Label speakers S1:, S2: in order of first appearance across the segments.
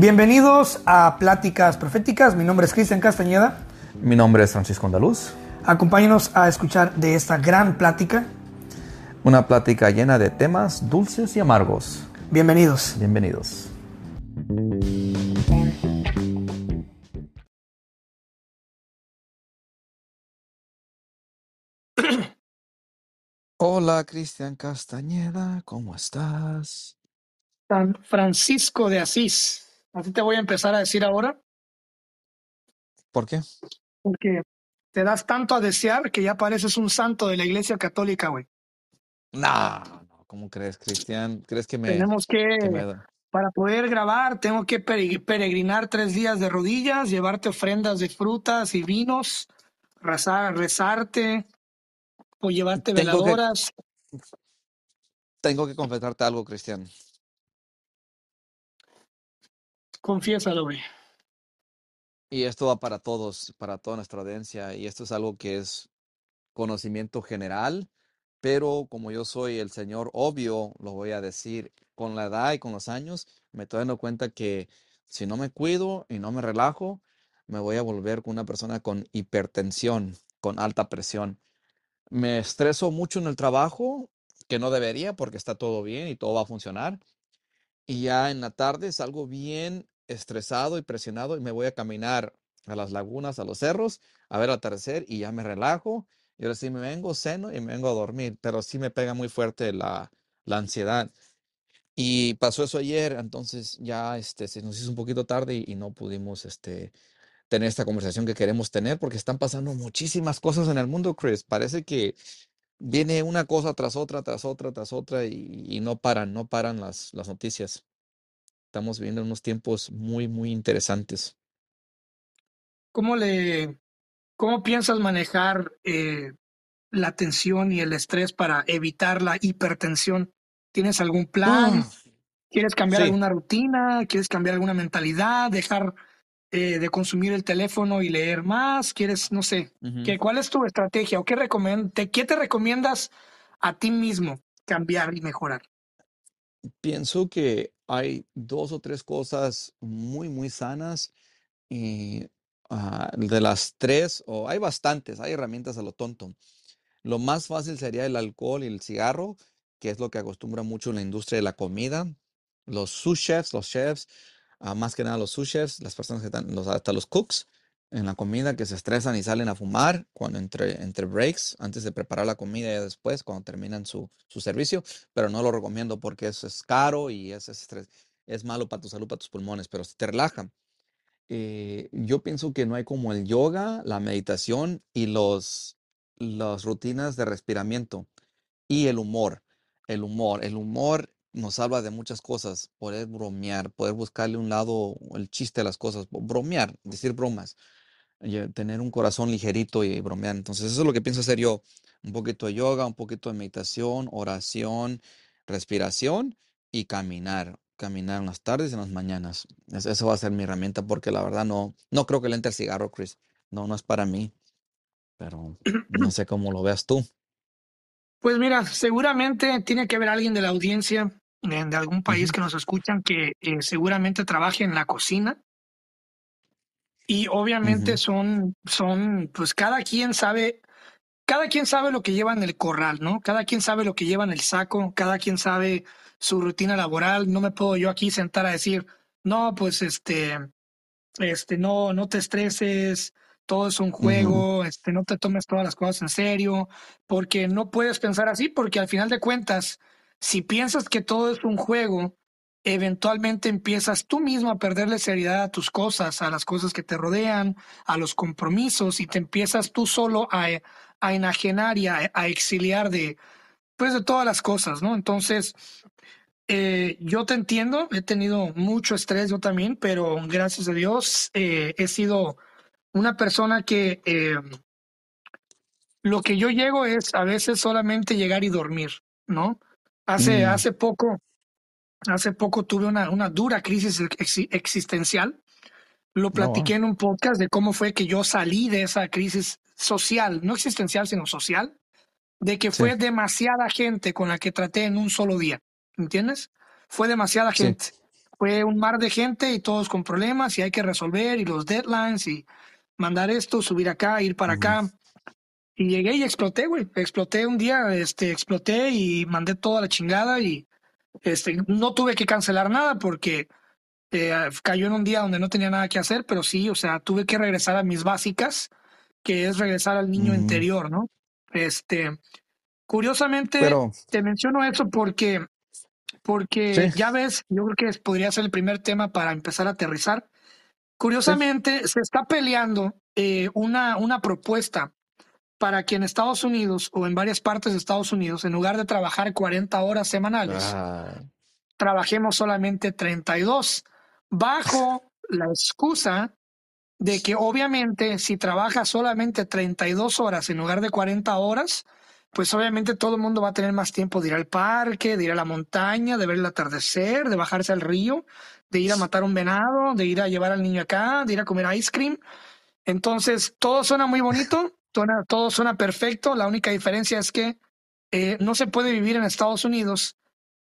S1: Bienvenidos a Pláticas Proféticas. Mi nombre es Cristian Castañeda.
S2: Mi nombre es Francisco Andaluz.
S1: Acompáñenos a escuchar de esta gran plática.
S2: Una plática llena de temas dulces y amargos.
S1: Bienvenidos.
S2: Bienvenidos. Hola, Cristian Castañeda, ¿cómo estás?
S1: San Francisco de Asís. Así te voy a empezar a decir ahora.
S2: ¿Por qué?
S1: Porque te das tanto a desear que ya pareces un santo de la iglesia católica, güey.
S2: No, no, ¿cómo crees, Cristian? ¿Crees que me...
S1: Tenemos que,
S2: que me-
S1: para poder grabar, tengo que pere- peregrinar tres días de rodillas, llevarte ofrendas de frutas y vinos, rezar, rezarte, o llevarte
S2: Tengo que-
S1: veladoras.
S2: Tengo que confesarte algo, Cristian.
S1: Confiésalo, güey.
S2: Y esto va para todos, para toda nuestra audiencia, y esto es algo que es conocimiento general, pero como yo soy el señor obvio, lo voy a decir, con la edad y con los años, me estoy dando cuenta que si no me cuido y no me relajo, me voy a volver una persona con hipertensión, con alta presión. Me estreso mucho en el trabajo, que no debería porque está todo bien y todo va a funcionar. Y ya en la tarde salgo bien estresado y presionado y me voy a caminar a las lagunas, a los cerros, a ver el atardecer y ya me relajo. Y ahora sí me vengo, ceno y me vengo a dormir, pero sí me pega muy fuerte la, la ansiedad. Y pasó eso ayer, entonces ya este, se nos hizo un poquito tarde y, no pudimos este, tener esta conversación que queremos tener porque están pasando muchísimas cosas en el mundo, Chris. Parece que viene una cosa tras otra, tras otra, tras otra y, y no paran, no paran las, las noticias. Estamos viviendo unos tiempos muy, muy interesantes.
S1: ¿Cómo le, cómo piensas manejar eh, la tensión y el estrés para evitar la hipertensión? ¿Tienes algún plan? ¿Quieres cambiar
S2: sí.
S1: alguna rutina? ¿Quieres cambiar alguna mentalidad? ¿Dejar eh, de consumir el teléfono y leer más? ¿Quieres, no sé. ¿qué, cuál es tu estrategia o qué, te, qué te recomiendas a ti mismo cambiar y mejorar?
S2: Pienso que hay dos o tres cosas muy, muy sanas y ah, de las tres, o hay bastantes, hay herramientas a lo tonto. Lo más fácil sería el alcohol y el cigarro, que es lo que acostumbra mucho la industria de la comida. Los sous chefs, los chefs, ah, más que nada los sous chefs, las personas que están, los, hasta los cooks en la comida que se estresan y salen a fumar cuando entre, entre breaks, antes de preparar la comida y después, cuando terminan su, su servicio, pero no lo recomiendo porque eso es caro y es, es malo para tu salud, para tus pulmones, pero si te relaja. Eh, yo pienso que no hay como el yoga, la meditación y los, las rutinas de respiramiento y el humor. El humor, el humor nos salva de muchas cosas. Poder bromear, poder buscarle un lado, el chiste a las cosas, bromear, decir bromas, tener un corazón ligerito y bromear. Entonces, eso es lo que pienso hacer yo. Un poquito de yoga, un poquito de meditación, oración, respiración y caminar. Caminar en las tardes y en las mañanas. Es- Eso va a ser mi herramienta porque la verdad no, no creo que le entre el cigarro, Chris. No, no es para mí. Pero no sé cómo lo veas tú.
S1: Pues mira, seguramente tiene que haber alguien de la audiencia de algún país que nos escuchan que eh, seguramente trabaje en la cocina y obviamente son, son, pues cada quien sabe, cada quien sabe lo que lleva en el corral, ¿no? Cada quien sabe lo que lleva en el saco, cada quien sabe su rutina laboral. No me puedo yo aquí sentar a decir, no, pues este, este, no, no te estreses, todo es un juego, este, no te tomes todas las cosas en serio, porque no puedes pensar así, porque al final de cuentas, si piensas que todo es un juego, eventualmente empiezas tú mismo a perderle seriedad a tus cosas, a las cosas que te rodean, a los compromisos, y te empiezas tú solo a, a enajenar y a, a exiliar de, pues, de todas las cosas, ¿no? Entonces, eh, yo te entiendo, he tenido mucho estrés yo también, pero gracias a Dios eh, he sido una persona que eh, lo que yo llego es a veces solamente llegar y dormir, ¿no? Hace,
S2: Mm.
S1: hace poco, hace poco tuve una, una dura crisis ex- existencial. Lo platiqué
S2: wow.
S1: en un podcast de cómo fue que yo salí de esa crisis social, no existencial, sino social, de que
S2: Sí,
S1: fue demasiada gente con la que traté en un solo día, ¿entiendes? Fue demasiada
S2: sí.
S1: gente. fue un mar de gente y todos con problemas y hay que resolver y los deadlines y mandar esto, subir acá, ir para acá. Y llegué y exploté, güey. Exploté un día, este, exploté y mandé toda la chingada y este, no tuve que cancelar nada porque eh, cayó en un día donde no tenía nada que hacer, pero sí, o sea, tuve que regresar a mis básicas, que es regresar al niño interior, ¿no? Este, curiosamente, te menciono eso porque, porque ya ves, yo creo que podría ser el primer tema para empezar a aterrizar. Curiosamente, se está peleando eh, una, una propuesta para que en Estados Unidos o en varias partes de Estados Unidos, en lugar de trabajar 40 horas semanales, trabajemos solamente 32, bajo la excusa de que obviamente si trabajas solamente 32 horas en lugar de 40 horas, pues obviamente todo el mundo va a tener más tiempo de ir al parque, de ir a la montaña, de ver el atardecer, de bajarse al río, de ir a matar un venado, de ir a llevar al niño acá, de ir a comer ice cream. Entonces, todo suena muy bonito, todo suena perfecto. La única diferencia es que eh, no se puede vivir en Estados Unidos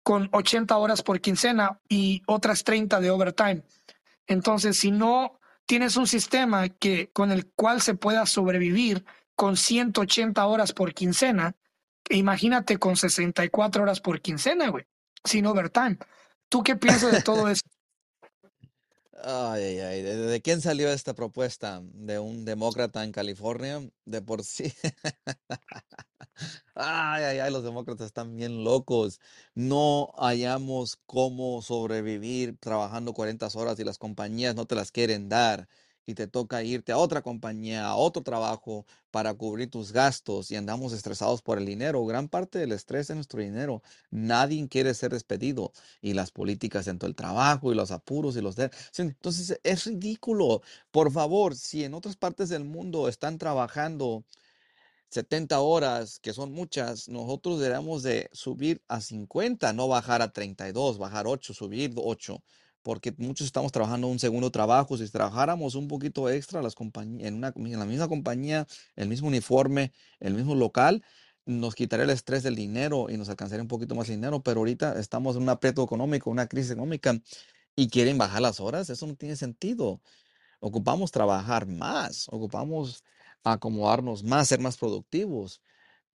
S1: con 80 horas por quincena y otras 30 de overtime. Entonces, si no tienes un sistema que, con el cual se pueda sobrevivir con 180 horas por quincena, imagínate con 64 horas por quincena, güey, sin overtime. ¿Tú qué piensas de todo eso?
S2: Ay, ay, ay. ¿De, quién salió esta propuesta? ¿De un demócrata en California? De por sí. Ay, ay, ay, los demócratas están bien locos. No hallamos cómo sobrevivir trabajando 40 horas y las compañías no te las quieren dar y te toca irte a otra compañía, a otro trabajo para cubrir tus gastos y andamos estresados por el dinero. Gran parte del estrés es nuestro dinero. Nadie quiere ser despedido y las políticas dentro del trabajo y los apuros y los de... Entonces es ridículo. Por favor, si en otras partes del mundo están trabajando 70 horas, que son muchas, nosotros deberíamos de subir a 50, no bajar a 32, bajar 8, subir 8 porque muchos estamos trabajando un segundo trabajo. Si trabajáramos un poquito extra las en, una, en la misma compañía, el mismo uniforme, el mismo local, nos quitaría el estrés del dinero y nos alcanzaría un poquito más dinero. Pero ahorita estamos en un aprieto económico, una crisis económica y quieren bajar las horas. Eso no tiene sentido. Ocupamos trabajar más, ocupamos acomodarnos más, ser más productivos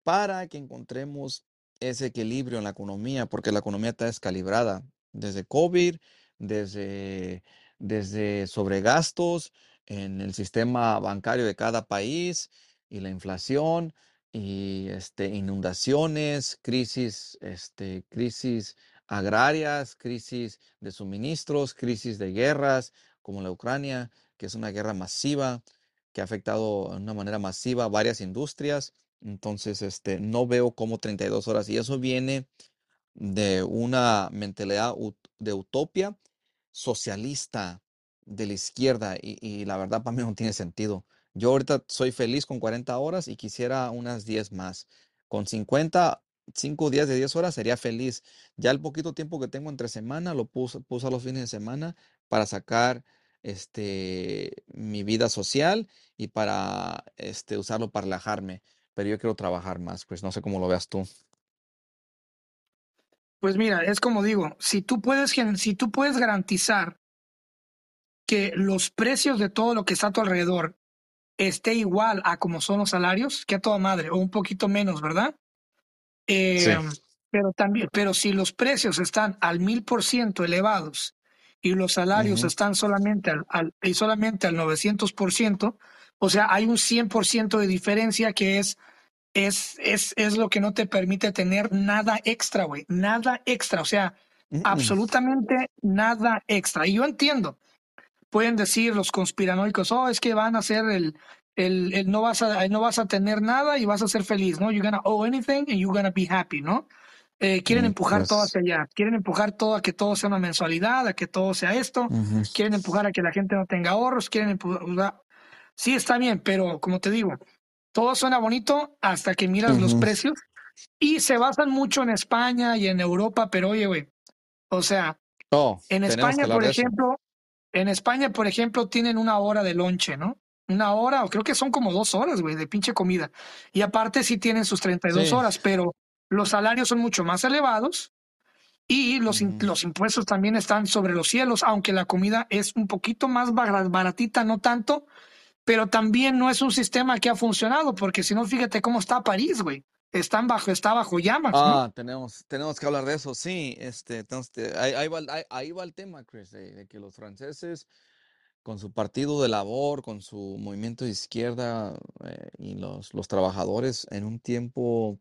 S2: para que encontremos ese equilibrio en la economía, porque la economía está descalibrada. Desde COVID, desde, desde sobregastos en el sistema bancario de cada país y la inflación y este, inundaciones, crisis, este, crisis agrarias, crisis de suministros, crisis de guerras como la Ucrania, que es una guerra masiva que ha afectado de una manera masiva varias industrias. Entonces, este, no veo como 32 horas y eso viene de una mentalidad de utopia socialista de la izquierda y, la verdad para mí no tiene sentido. Yo ahorita soy feliz con 40 horas y quisiera unas 10 más. Con 50, 5 días de 10 horas sería feliz. Ya el poquito tiempo que tengo entre semana lo puse, puse a los fines de semana para sacar este, mi vida social y para este, usarlo para relajarme. Pero yo quiero trabajar más, pues no sé cómo lo veas tú.
S1: Pues mira, es como digo, si tú puedes, si tú puedes garantizar que los precios de todo lo que está a tu alrededor esté igual a como son los salarios, que a toda madre, o un poquito menos, ¿verdad? Eh, pero también, pero si los precios están al mil por ciento elevados y los salarios están solamente al, al, y solamente al 900 por ciento, o sea, hay un 100 por ciento de diferencia que es es, es, es lo que no te permite tener nada extra, güey. Nada extra. O sea, absolutamente nada extra. Y yo entiendo. Pueden decir los conspiranoicos, oh, es que van a hacer el, el, el, no vas a no vas a tener nada y vas a ser feliz, ¿no? You're gonna owe anything and you're gonna be happy, ¿no? Eh, quieren mm, empujar todo hacia allá, quieren empujar todo a que todo sea una mensualidad, a que todo sea esto, quieren empujar a que la gente no tenga ahorros, quieren empujar, sí está bien, pero como te digo, todo suena bonito hasta que miras los precios. Y se basan mucho en España y en Europa, pero oye, güey, o sea, oh, en España, por ejemplo, en España, por ejemplo, tienen una hora de lonche, ¿no? Una hora, o creo que son como dos horas, güey, de pinche comida. Y aparte sí tienen sus 32 horas, pero los salarios son mucho más elevados Y los, los impuestos también están sobre los cielos, aunque la comida es un poquito más baratita, no tanto, pero también no es un sistema que ha funcionado, porque si no, fíjate cómo está París, güey. Están bajo, está bajo llamas.
S2: Ah, tenemos, tenemos que hablar de eso, sí. Este, entonces, ahí, va, el tema, Chris, de, que los franceses, con su partido de labor, con su movimiento de izquierda eh, y los, los trabajadores, en un tiempo,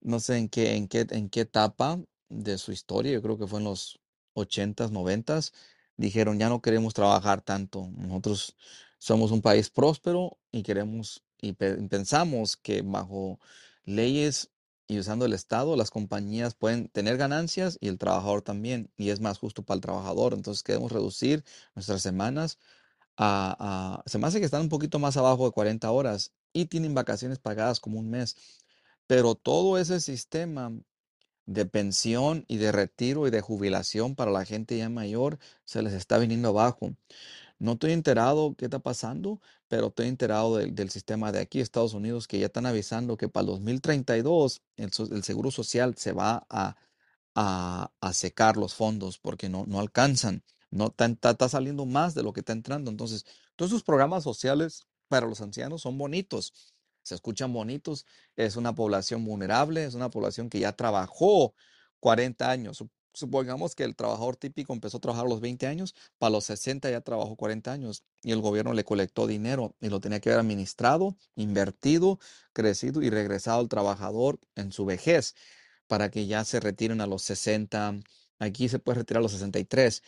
S2: no sé en qué, en qué, en qué etapa de su historia, yo creo que fue en los 80s, 90s, dijeron, ya no queremos trabajar tanto. Nosotros somos un país próspero y queremos y pensamos que bajo leyes y usando el Estado, las compañías pueden tener ganancias y el trabajador también, y es más justo para el trabajador. Entonces queremos reducir nuestras semanas a, se me hace que están un poquito más abajo de 40 horas y tienen vacaciones pagadas como un mes. Pero todo ese sistema de pensión y de retiro y de jubilación para la gente ya mayor se les está viniendo abajo. No estoy enterado qué está pasando, pero estoy enterado del, sistema de aquí, Estados Unidos, que ya están avisando que para el 2032 el, el Seguro Social se va a, a, secar los fondos porque no, no alcanzan. No está, está saliendo más de lo que está entrando. Entonces, todos esos programas sociales para los ancianos son bonitos se escuchan bonitos, es una población vulnerable, es una población que ya trabajó 40 años. Supongamos que el trabajador típico empezó a trabajar a los 20 años, para los 60 ya trabajó 40 años y el gobierno le colectó dinero y lo tenía que haber administrado, invertido, crecido y regresado al trabajador en su vejez para que ya se retiren a los 60. Aquí se puede retirar a los 63,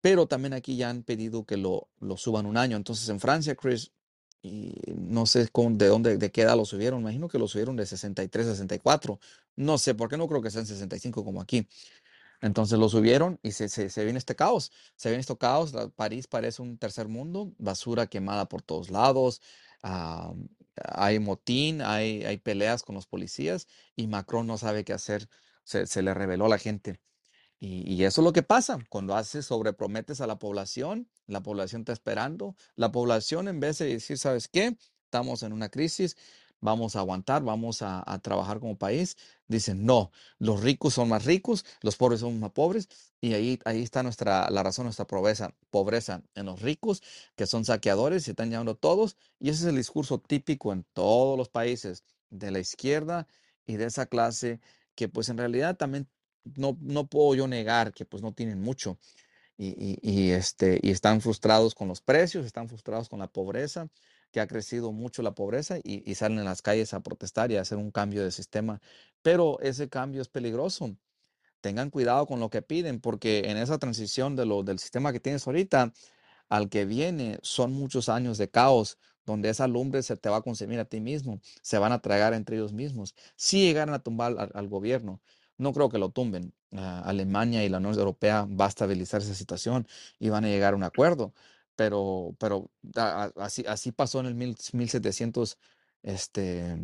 S2: pero también aquí ya han pedido que lo, lo suban un año. Entonces en Francia, Chris, y no sé de dónde, de qué edad lo subieron. Imagino que lo subieron de 63 a 64. No sé, por qué no creo que sean 65 como aquí. Entonces lo subieron y se, se, viene este caos. Se viene este caos. París parece un tercer mundo, basura quemada por todos lados. hay motín, hay, hay peleas con los policías y Macron no sabe qué hacer. Se, se le reveló a la gente. Y, eso es lo que pasa cuando haces, sobreprometes a la población, la población está esperando, la población en vez de decir, ¿sabes qué? Estamos en una crisis, vamos a aguantar, vamos a, trabajar como país, dicen, no, los ricos son más ricos, los pobres son más pobres, y ahí, ahí está nuestra, la razón, nuestra pobreza, pobreza en los ricos, que son saqueadores, se están llevando todos, y ese es el discurso típico en todos los países de la izquierda y de esa clase que pues en realidad también no, no puedo yo negar que pues no tienen mucho y, este, y están frustrados con los precios, están frustrados con la pobreza, que ha crecido mucho la pobreza y, salen en las calles a protestar y a hacer un cambio de sistema. Pero ese cambio es peligroso. Tengan cuidado con lo que piden porque en esa transición de lo, del sistema que tienes ahorita al que viene son muchos años de caos donde esa lumbre se te va a consumir a ti mismo, se van a tragar entre ellos mismos. Si llegaran a tumbar al gobierno, no creo que lo tumben. Ah, Alemania y la Unión Europea va a estabilizar esa situación y van a llegar a un acuerdo. Pero, pero así, así pasó en el 1779 este,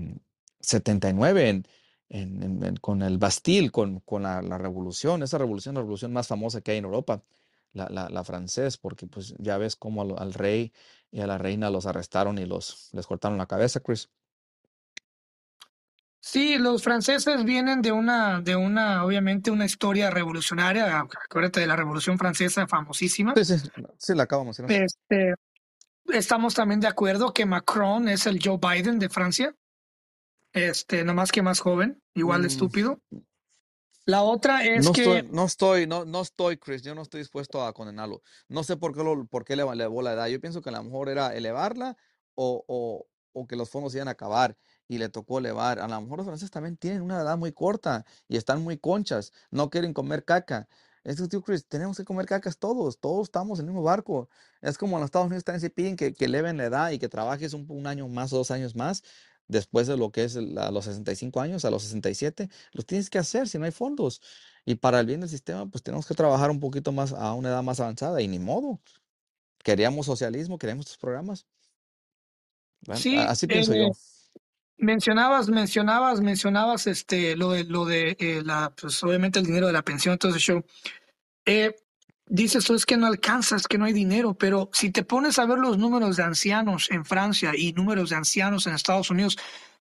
S2: en, con el Bastille, con, con la, revolución, esa revolución, la revolución más famosa que hay en Europa, la, la, francés, porque pues ya ves cómo al, al, rey y a la reina los arrestaron y los, les cortaron la cabeza, Chris.
S1: Sí, los franceses vienen de una, de una, obviamente, una historia revolucionaria. Acuérdate de la Revolución Francesa famosísima.
S2: Sí, sí, sí la acabamos.
S1: Este, estamos también de acuerdo que Macron es el Joe Biden de Francia. Este, más que más joven, igual de mm. estúpido. La otra es
S2: no
S1: que
S2: estoy, no estoy, no, no estoy, Chris, yo no estoy dispuesto a condenarlo. No sé por qué lo, por qué le elevó la edad. Yo pienso que a lo mejor era elevarla o, o, o que los fondos iban a acabar y le tocó elevar. A lo mejor los franceses también tienen una edad muy corta y están muy conchas, no quieren comer caca. Es que, tío Chris, tenemos que comer cacas todos, todos estamos en el mismo barco. Es como en los Estados Unidos también se piden que, que eleven la edad y que trabajes un, un, año más o dos años más después de lo que es a los 65 años, a los 67. Los tienes que hacer si no hay fondos. Y para el bien del sistema, pues tenemos que trabajar un poquito más a una edad más avanzada y ni modo. Queríamos socialismo, queríamos estos programas.
S1: sí,
S2: así pienso yo.
S1: Mencionabas, mencionabas, mencionabas este lo de lo de eh, la, pues obviamente el dinero de la pensión, ese show. Eh, dices tú es que no alcanzas, que no hay dinero, pero si te pones a ver los números de ancianos en Francia y números de ancianos en Estados Unidos,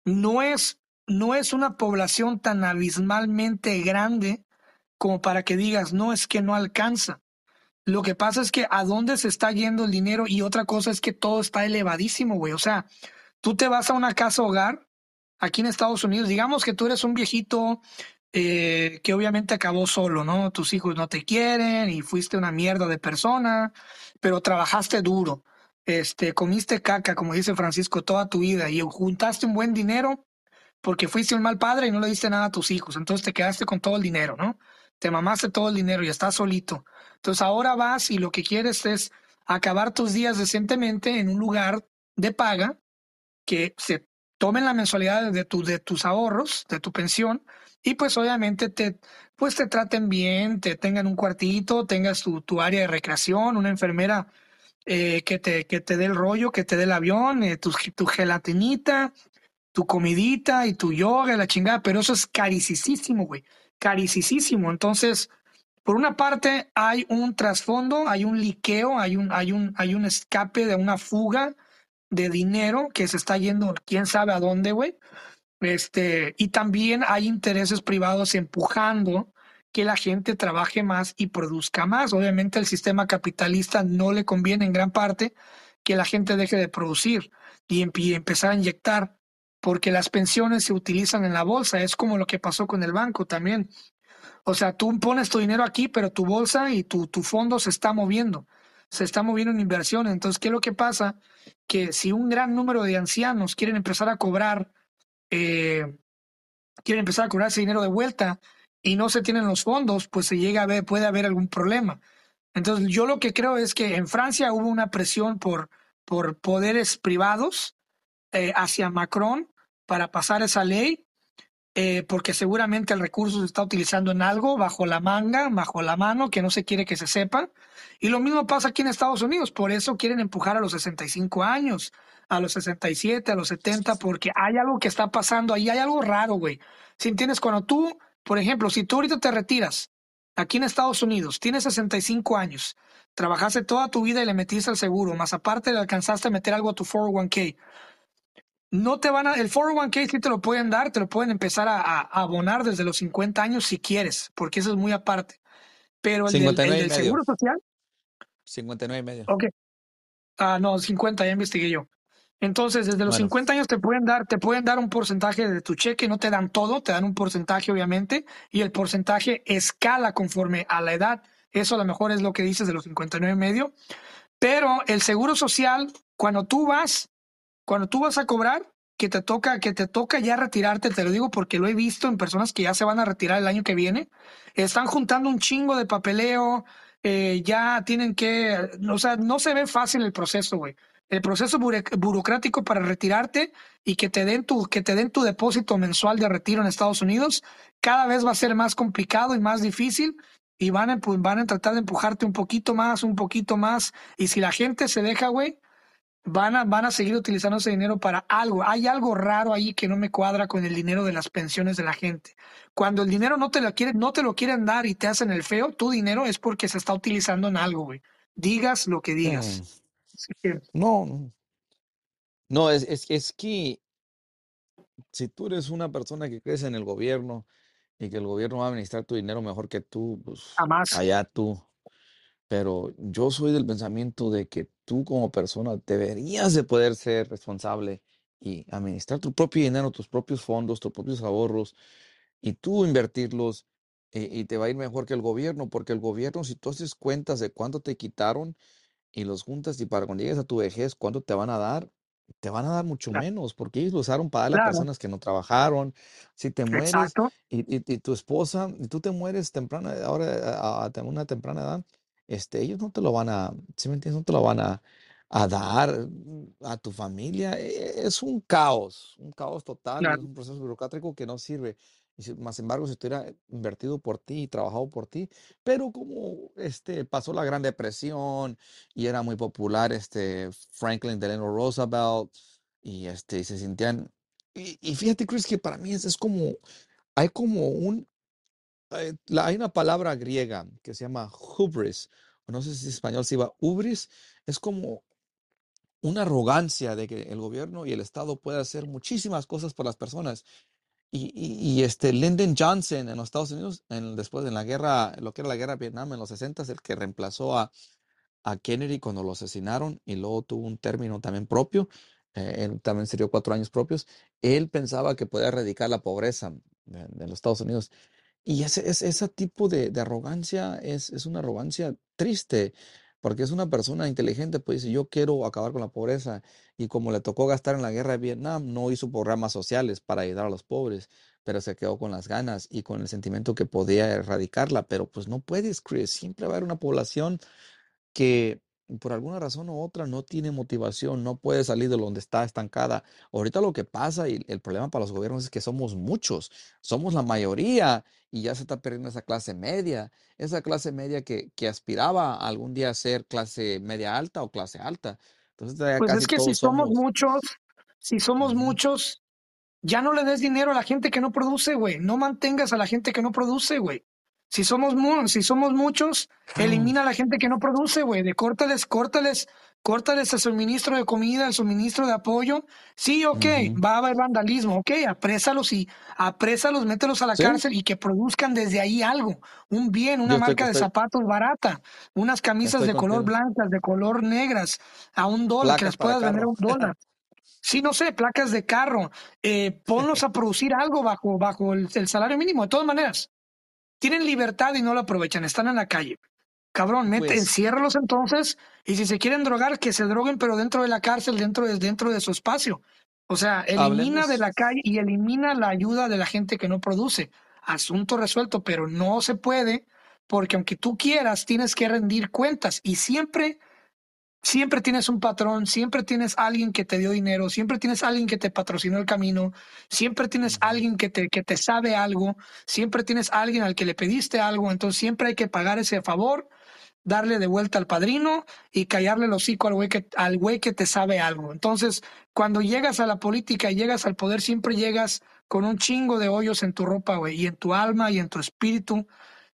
S1: no es, no es una población tan abismalmente grande como para que digas, no, es que no alcanza. Lo que pasa es que a dónde se está yendo el dinero y otra cosa es que todo está elevadísimo, güey. O sea, tú te vas a una casa hogar aquí en Estados Unidos, digamos que tú eres un viejito eh, que obviamente acabó solo, ¿no? Tus hijos no te quieren y fuiste una mierda de persona, pero trabajaste duro, este, comiste caca, como dice Francisco, toda tu vida y juntaste un buen dinero porque fuiste un mal padre y no le diste nada a tus hijos, entonces te quedaste con todo el dinero, ¿no? Te mamaste todo el dinero y estás solito. Entonces ahora vas y lo que quieres es acabar tus días decentemente en un lugar de paga que se tomen la mensualidad de, tu, de tus ahorros, de tu pensión, y pues obviamente te, pues te traten bien, te tengan un cuartito, tengas tu, tu área de recreación, una enfermera eh, que, te, que te dé el rollo, que te dé el avión, eh, tu, tu gelatinita, tu comidita y tu yoga, la chingada, pero eso es caricísimo, güey, caricísimo. Entonces, por una parte hay un trasfondo, hay un liqueo, hay un, hay un, hay un escape de una fuga de dinero que se está yendo quién sabe a dónde, güey. Este, y también hay intereses privados empujando que la gente trabaje más y produzca más. Obviamente el sistema capitalista no le conviene en gran parte que la gente deje de producir y, empezar a inyectar, porque las pensiones se utilizan en la bolsa. Es como lo que pasó con el banco también. O sea, tú pones tu dinero aquí, pero tu bolsa y tu, tu fondo se está moviendo se está moviendo en inversión. Entonces, ¿qué es lo que pasa? Que si un gran número de ancianos quieren empezar a cobrar, eh, quieren empezar a cobrar ese dinero de vuelta y no se tienen los fondos, pues se llega a ver, puede haber algún problema. Entonces, yo lo que creo es que en Francia hubo una presión por, por poderes privados eh, hacia Macron para pasar esa ley eh, porque seguramente el recurso se está utilizando en algo bajo la manga, bajo la mano, que no se quiere que se sepa. Y lo mismo pasa aquí en Estados Unidos, por eso quieren empujar a los 65 años, a los 67, a los 70, porque hay algo que está pasando ahí, hay algo raro, güey. Si entiendes, cuando tú, por ejemplo, si tú ahorita te retiras aquí en Estados Unidos, tienes 65 años, trabajaste toda tu vida y le metiste al seguro, más aparte le alcanzaste a meter algo a tu 401k, no te van a, el 401k sí te lo pueden dar, te lo pueden empezar a, abonar desde los 50 años si quieres, porque eso es muy aparte. Pero el, del, seguro social.
S2: 59 y medio.
S1: Ok. Ah, no, 50, ya investigué yo. Entonces, desde los 50 años te pueden dar, te pueden dar un porcentaje de tu cheque, no te dan todo, te dan un porcentaje, obviamente, y el porcentaje escala conforme a la edad. Eso a lo mejor es lo que dices de los 59 y medio. Pero el seguro social, cuando tú vas cuando tú vas a cobrar, que te toca, que te toca ya retirarte, te lo digo porque lo he visto en personas que ya se van a retirar el año que viene, están juntando un chingo de papeleo, eh, ya tienen que, o sea, no se ve fácil el proceso, güey. El proceso burocrático para retirarte y que te den tu, que te den tu depósito mensual de retiro en Estados Unidos, cada vez va a ser más complicado y más difícil y van a, van a tratar de empujarte un poquito más, un poquito más. Y si la gente se deja, güey, van a, van a seguir utilizando ese dinero para algo. Hay algo raro ahí que no me cuadra con el dinero de las pensiones de la gente. Cuando el dinero no te lo quieren, no te lo quieren dar y te hacen el feo, tu dinero es porque se está utilizando en algo, güey. Digas lo que digas.
S2: Mm. No, no, es, es, es que si tú eres una persona que crece en el gobierno y que el gobierno va a administrar tu dinero mejor que tú, pues allá tú. Pero yo soy del pensamiento de que tú como persona deberías de poder ser responsable y administrar tu propio dinero, tus propios fondos, tus propios ahorros y tú invertirlos eh, y te va a ir mejor que el gobierno, porque el gobierno, si tú haces cuentas de cuánto te quitaron y los juntas y para cuando llegues a tu vejez, cuánto te van a dar, te van a dar mucho menos, porque ellos lo usaron para darle a personas que no trabajaron. Si te mueres y, y, tu esposa, y tú te mueres temprana, ahora a una temprana edad, este, ellos no te lo van a, si me entiendes? No te lo van a, dar mm, a tu familia. E, es un caos, un caos total, es un proceso burocrático que no sirve. Y más embargo, si estuviera invertido por ti y trabajado por ti, pero como este, pasó la Gran Depresión y era muy popular este, Franklin Delano Roosevelt y, este, se sentían... Y, y fíjate, Chris, que para mí es, es como, hay como un hay una palabra griega que se llama hubris, no sé si en español se iba hubris, es como una arrogancia de que el gobierno y el Estado puede hacer muchísimas cosas por las personas. Y, este Lyndon Johnson en los Estados Unidos, en, después de la guerra, lo que era la guerra de Vietnam en los 60, el que reemplazó a, Kennedy cuando lo asesinaron y luego tuvo un término también propio, eh, él también sirvió cuatro años propios, él pensaba que podía erradicar la pobreza de los Estados Unidos. Y ese, ese, ese tipo de, de arrogancia es, es, una arrogancia triste, porque es una persona inteligente, pues dice, yo quiero acabar con la pobreza. Y como le tocó gastar en la guerra de Vietnam, no hizo programas sociales para ayudar a los pobres, pero se quedó con las ganas y con el sentimiento que podía erradicarla. Pero pues no puedes, Chris, siempre va a haber una población que por alguna razón u otra no tiene motivación, no puede salir de donde está estancada. Ahorita lo que pasa y el problema para los gobiernos es que somos muchos, somos la mayoría y ya se está perdiendo esa clase media, esa clase media que, que aspiraba algún día a ser clase media alta o clase alta. Entonces
S1: Pues
S2: casi
S1: es que si somos
S2: somos.
S1: muchos, si somos muchos, ya no le des dinero a la gente que no produce, güey. No mantengas a la gente que no produce, güey. Si somos, mu- si somos muchos, elimina a la gente que no produce, güey. De córtales, córtales, córtales el suministro de comida, el suministro de apoyo. Sí, ok, va a haber vandalismo, ok, aprésalos y aprésalos, mételos a la
S2: Sí,
S1: cárcel y que produzcan desde ahí algo, un bien, una
S2: yo
S1: marca de zapatos barata, unas camisas
S2: estoy
S1: de color
S2: contigo.
S1: blancas, de color negras, a un dólar, que las puedas vender a un dólar. Sí, no sé, placas de carro, eh, ponlos a producir algo bajo, bajo el, el salario mínimo. De todas maneras, tienen libertad y no lo aprovechan, están en la calle. Cabrón, mete,
S2: Pues
S1: enciérralos entonces y si se quieren drogar, que se droguen, pero dentro de la cárcel, dentro de, dentro de su espacio. O sea, elimina de la calle y elimina la ayuda de la gente que no produce. Asunto resuelto, pero no se puede porque aunque tú quieras, tienes que rendir cuentas y siempre Siempre tienes un patrón, siempre tienes alguien que te dio dinero, siempre tienes alguien que te patrocinó el camino, siempre tienes alguien que te, que te sabe algo, siempre tienes alguien al que le pediste algo, entonces siempre hay que pagar ese favor, darle de vuelta al padrino y callarle el hocico al güey que, al güey que te sabe algo. Entonces, cuando llegas a la política y llegas al poder, siempre llegas con un chingo de hoyos en tu ropa, güey, y en tu alma y en tu espíritu.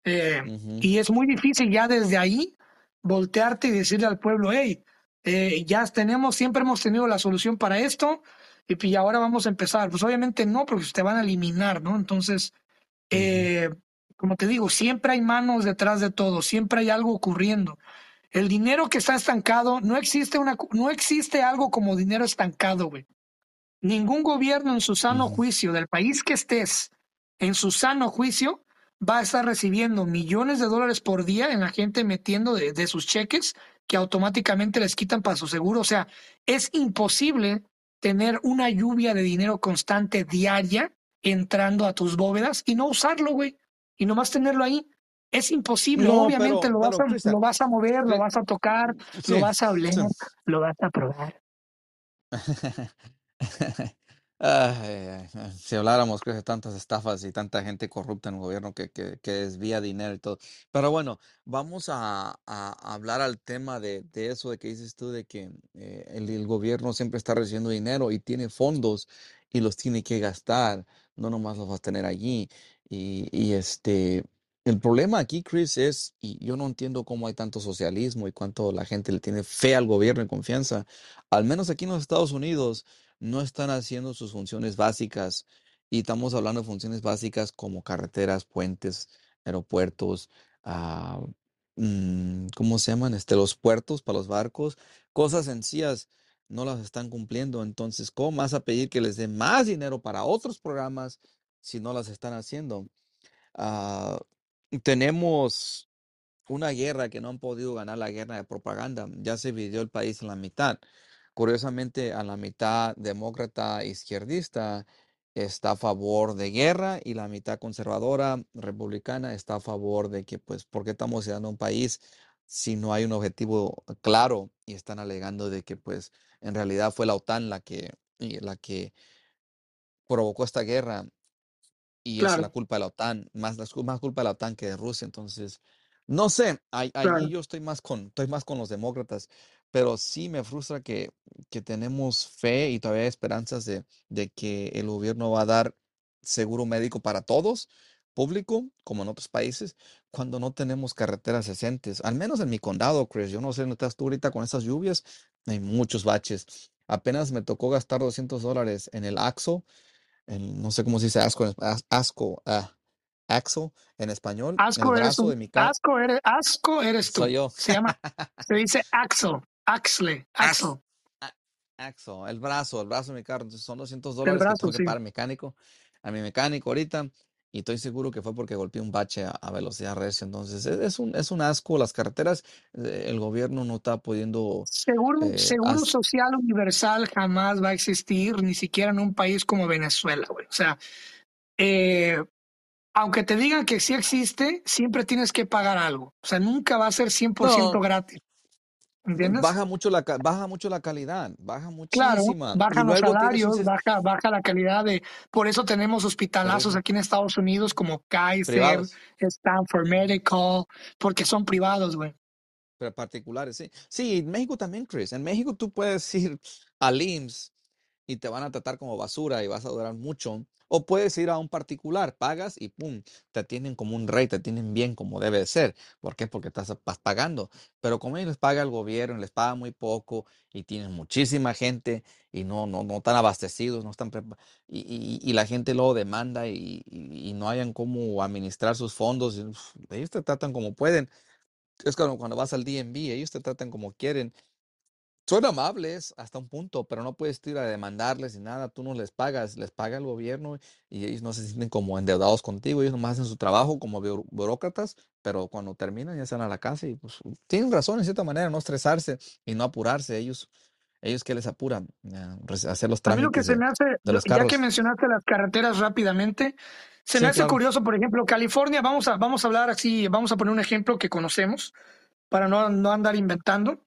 S1: Eh, y es muy difícil ya desde ahí voltearte y decirle al pueblo, hey, eh, ya tenemos, siempre hemos tenido la solución para esto y, y ahora vamos a empezar. Pues obviamente no, porque te van a eliminar, ¿no? Entonces, eh, como te digo, siempre hay manos detrás de todo, siempre hay algo ocurriendo. El dinero que está estancado, no existe una, no existe algo como dinero estancado, güey. Ningún gobierno en su sano juicio, del país que estés, en su sano juicio, va a estar recibiendo millones de dólares por día en la gente metiendo de, de sus cheques que automáticamente les quitan para su seguro. O sea, es imposible tener una lluvia de dinero constante diaria entrando a tus bóvedas y no usarlo, güey, y nomás tenerlo ahí. Es imposible.
S2: No,
S1: Obviamente
S2: pero,
S1: lo vas
S2: pero,
S1: a, lo vas a mover, lo vas a tocar, lo vas a oler,
S2: sí.
S1: lo vas a probar.
S2: Ay. Si habláramos, creo que tantas estafas y tanta gente corrupta en el gobierno que, que, desvía dinero y todo. Pero bueno, vamos a, a hablar al tema de, de eso de que dices tú, de que eh, el, el gobierno siempre está recibiendo dinero y tiene fondos y los tiene que gastar, no nomás los va a tener allí. Y, y este, el problema aquí, Chris, es, y yo no entiendo cómo hay tanto socialismo y cuánto la gente le tiene fe al gobierno y confianza, al menos aquí en los Estados Unidos no están haciendo sus funciones básicas. Y estamos hablando de funciones básicas como carreteras, puentes, aeropuertos, mm, ¿cómo se llaman? Este, los puertos para los barcos, cosas sencillas, no las están cumpliendo. Entonces, ¿cómo vas a pedir que les den más dinero para otros programas si no las están haciendo? Ah, tenemos una guerra que no han podido ganar la guerra de propaganda. Ya se dividió el país en la mitad. Curiosamente, a la mitad demócrata izquierdista está a favor de guerra y la mitad conservadora republicana está a favor de que, pues, ¿por qué estamos dando un país si no hay un objetivo claro? Y están alegando de que, pues, en realidad fue la OTAN la que, y la que provocó esta guerra y es la culpa de la OTAN, más, más culpa de la OTAN que de Rusia. Entonces, no sé, ahí- yo estoy más con, estoy más con los demócratas, pero sí me frustra que, que tenemos fe y todavía hay esperanzas de, de que el gobierno va a dar seguro médico para todos, público, como en otros países, cuando no tenemos carreteras decentes. Al menos en mi condado, Chris, yo no sé dónde estás tú ahorita con estas lluvias, hay muchos baches. Apenas me tocó gastar 200 dólares en el AXO no sé cómo se dice asco, asco, ah, axo en español,
S1: asco el brazo de mi. Asco eres, asco eres tú.
S2: Soy yo.
S1: Se llama, se dice axo, axle, axo.
S2: Axo, el brazo, el brazo de mi carro. Entonces son 200 dólares que tengo que pagar mecánico, a mi mecánico ahorita. Y estoy seguro que fue porque golpeé un bache a, velocidad recia. Entonces, es, un, es un asco. Las carreteras, eh, el gobierno no está pudiendo.
S1: Seguro, eh, seguro social universal jamás va a existir, ni siquiera en un país como Venezuela, güey. O sea, eh, aunque te digan que sí existe, siempre tienes que pagar algo. O sea, nunca va a ser 100% gratis.
S2: Baja mucho la baja mucho la calidad, baja
S1: Claro, bajan los salarios, baja, baja la calidad de, por eso tenemos hospitalazos aquí en Estados Unidos como Kaiser, Stanford Medical, porque son privados, güey.
S2: Pero particulares, sí. Sí, en México también, Chris. En México tú puedes ir al IMSS y te van a tratar como basura y vas a durar mucho. O puedes ir a un particular, pagas y pum, te atienden como un rey, te atienden bien como debe de ser. ¿Por qué? Porque estás pagando. Pero como ellos les paga el gobierno, les paga muy poco y tienen muchísima gente y no, no, no están abastecidos, no están y, y, la gente luego demanda y, y, no hayan cómo administrar sus fondos. Ellos te tratan como pueden. Es como cuando vas al DMV, ellos te tratan como quieren son amables hasta un punto, pero no puedes ir a demandarles ni nada. Tú no les pagas, les paga el gobierno y ellos no se sienten como endeudados contigo. Ellos nomás hacen su trabajo como burócratas, pero cuando terminan ya están a la casa y pues tienen razón en cierta manera, no estresarse y no apurarse. Ellos, ellos que les apuran hacer los trámites. que se me hace,
S1: ya que mencionaste las carreteras rápidamente, se me hace curioso, por ejemplo, California, vamos a, vamos a hablar así, vamos a poner un ejemplo que conocemos para no, no andar inventando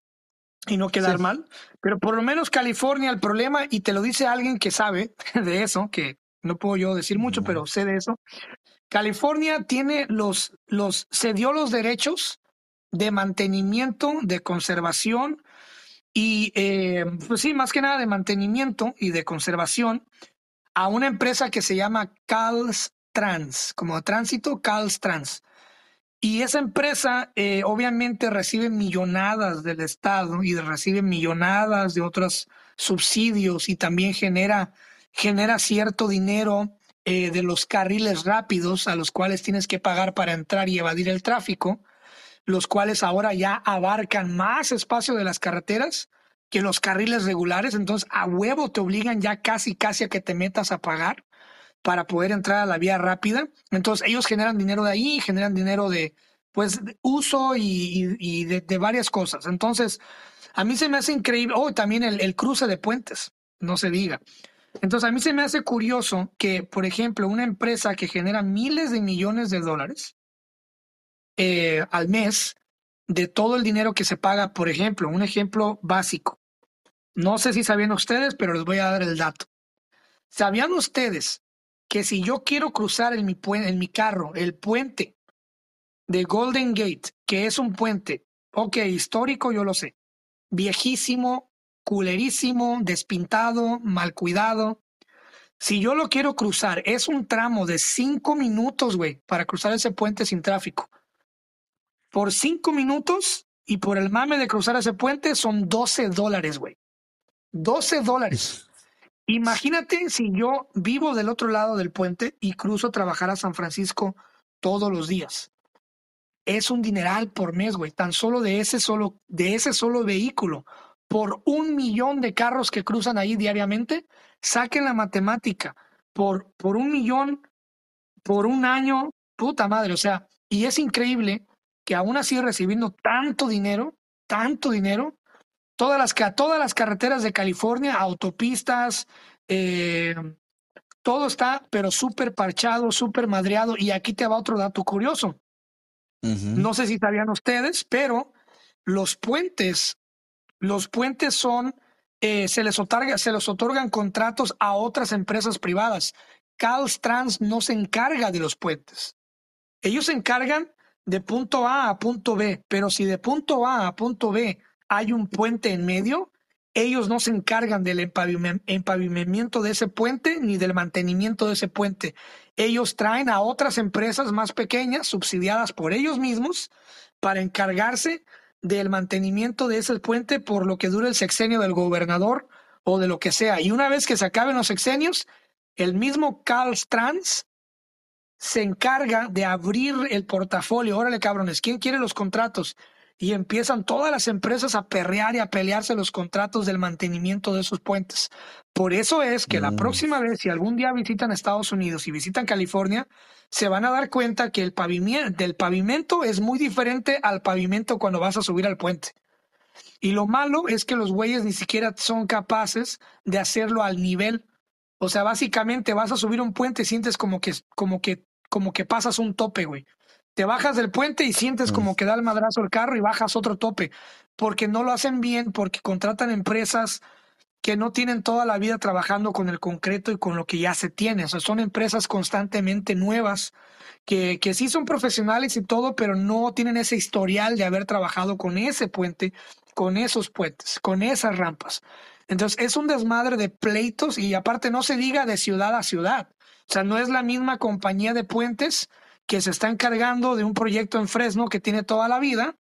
S1: y no quedar mal. Pero por lo menos California, el problema, y te lo dice alguien que sabe de eso, que no puedo yo decir mucho, pero sé de eso. California tiene los, los, se dio los derechos de mantenimiento, de conservación y, eh, pues sí, más que nada de mantenimiento y de conservación a una empresa que se llama Caltrans, como tránsito Caltrans. Y esa empresa eh, obviamente recibe millonadas del Estado y recibe millonadas de otros subsidios y también genera, genera cierto dinero eh, de los carriles rápidos a los cuales tienes que pagar para entrar y evadir el tráfico, los cuales ahora ya abarcan más espacio de las carreteras que los carriles regulares, entonces a huevo te obligan ya casi casi a que te metas a pagar para poder entrar a la vía rápida. Entonces ellos generan dinero de ahí, generan dinero de pues uso y, de, varias cosas. Entonces, a mí se me hace increíble, oh, también el, cruce de puentes, no se diga. Entonces, a mí se me hace curioso que, por ejemplo, una empresa que genera miles de millones de dólares eh, al mes de todo el dinero que se paga, por ejemplo, un ejemplo básico. No sé si sabían ustedes, pero les voy a dar el dato. ¿Sabían ustedes que si yo quiero cruzar en mi, en mi carro el puente de Golden Gate, que es un puente, ok, histórico, yo lo sé, viejísimo, culerísimo, despintado, mal cuidado. Si yo lo quiero cruzar, es un tramo de cinco minutos, güey, para cruzar ese puente sin tráfico. Por cinco minutos y por el mame de cruzar ese puente son 12 dólares, güey. 12 dólares. Imagínate si yo vivo del otro lado del puente y cruzo a trabajar a San Francisco todos los días. Es un dineral por mes, güey, tan solo de ese solo, de ese solo vehículo. Por un millón de carros que cruzan ahí diariamente, saquen la matemática. Por, por un millón, por un año, puta madre, o sea, y es increíble que aún así recibiendo tanto dinero, tanto dinero, todas las, todas las carreteras de California, autopistas, eh, todo está, pero súper parchado, súper madreado. Y aquí te va otro dato curioso. No sé si sabían ustedes, pero los puentes, los puentes son, eh, se, les otorga, se les otorgan contratos a otras empresas privadas. Caltrans no se encarga de los puentes. Ellos se encargan de punto A a punto B, pero si de punto A a punto B hay un puente en medio, ellos no se encargan del empavimentamiento de ese puente ni del mantenimiento de ese puente. Ellos traen a otras empresas más pequeñas, subsidiadas por ellos mismos, para encargarse del mantenimiento de ese puente por lo que dure el sexenio del gobernador o de lo que sea. Y una vez que se acaben los sexenios, el mismo Carl Stranz se encarga de abrir el portafolio. Órale, cabrones, ¿quién quiere los contratos? Y empiezan todas las empresas a perrear y a pelearse los contratos del mantenimiento de esos puentes. Por eso es que la
S2: Mm.
S1: próxima vez, si algún día visitan Estados Unidos y visitan California, se van a dar cuenta que el pavimento, del pavimento es muy diferente al pavimento cuando vas a subir al puente. Y lo malo es que los güeyes ni siquiera son capaces de hacerlo al nivel. O sea, básicamente vas a subir un puente y sientes como que, como que, como que pasas un tope, güey. Te bajas del puente y sientes como que da el madrazo el carro y bajas otro tope. Porque no lo hacen bien, porque contratan empresas que no tienen toda la vida trabajando con el concreto y con lo que ya se tiene. O sea, son empresas constantemente nuevas que, que sí son profesionales y todo, pero no tienen ese historial de haber trabajado con ese puente, con esos puentes, con esas rampas. Entonces, es un desmadre de pleitos y aparte no se diga de ciudad a ciudad. O sea, no es la misma compañía de puentes que se está encargando de un proyecto en Fresno que tiene toda la vida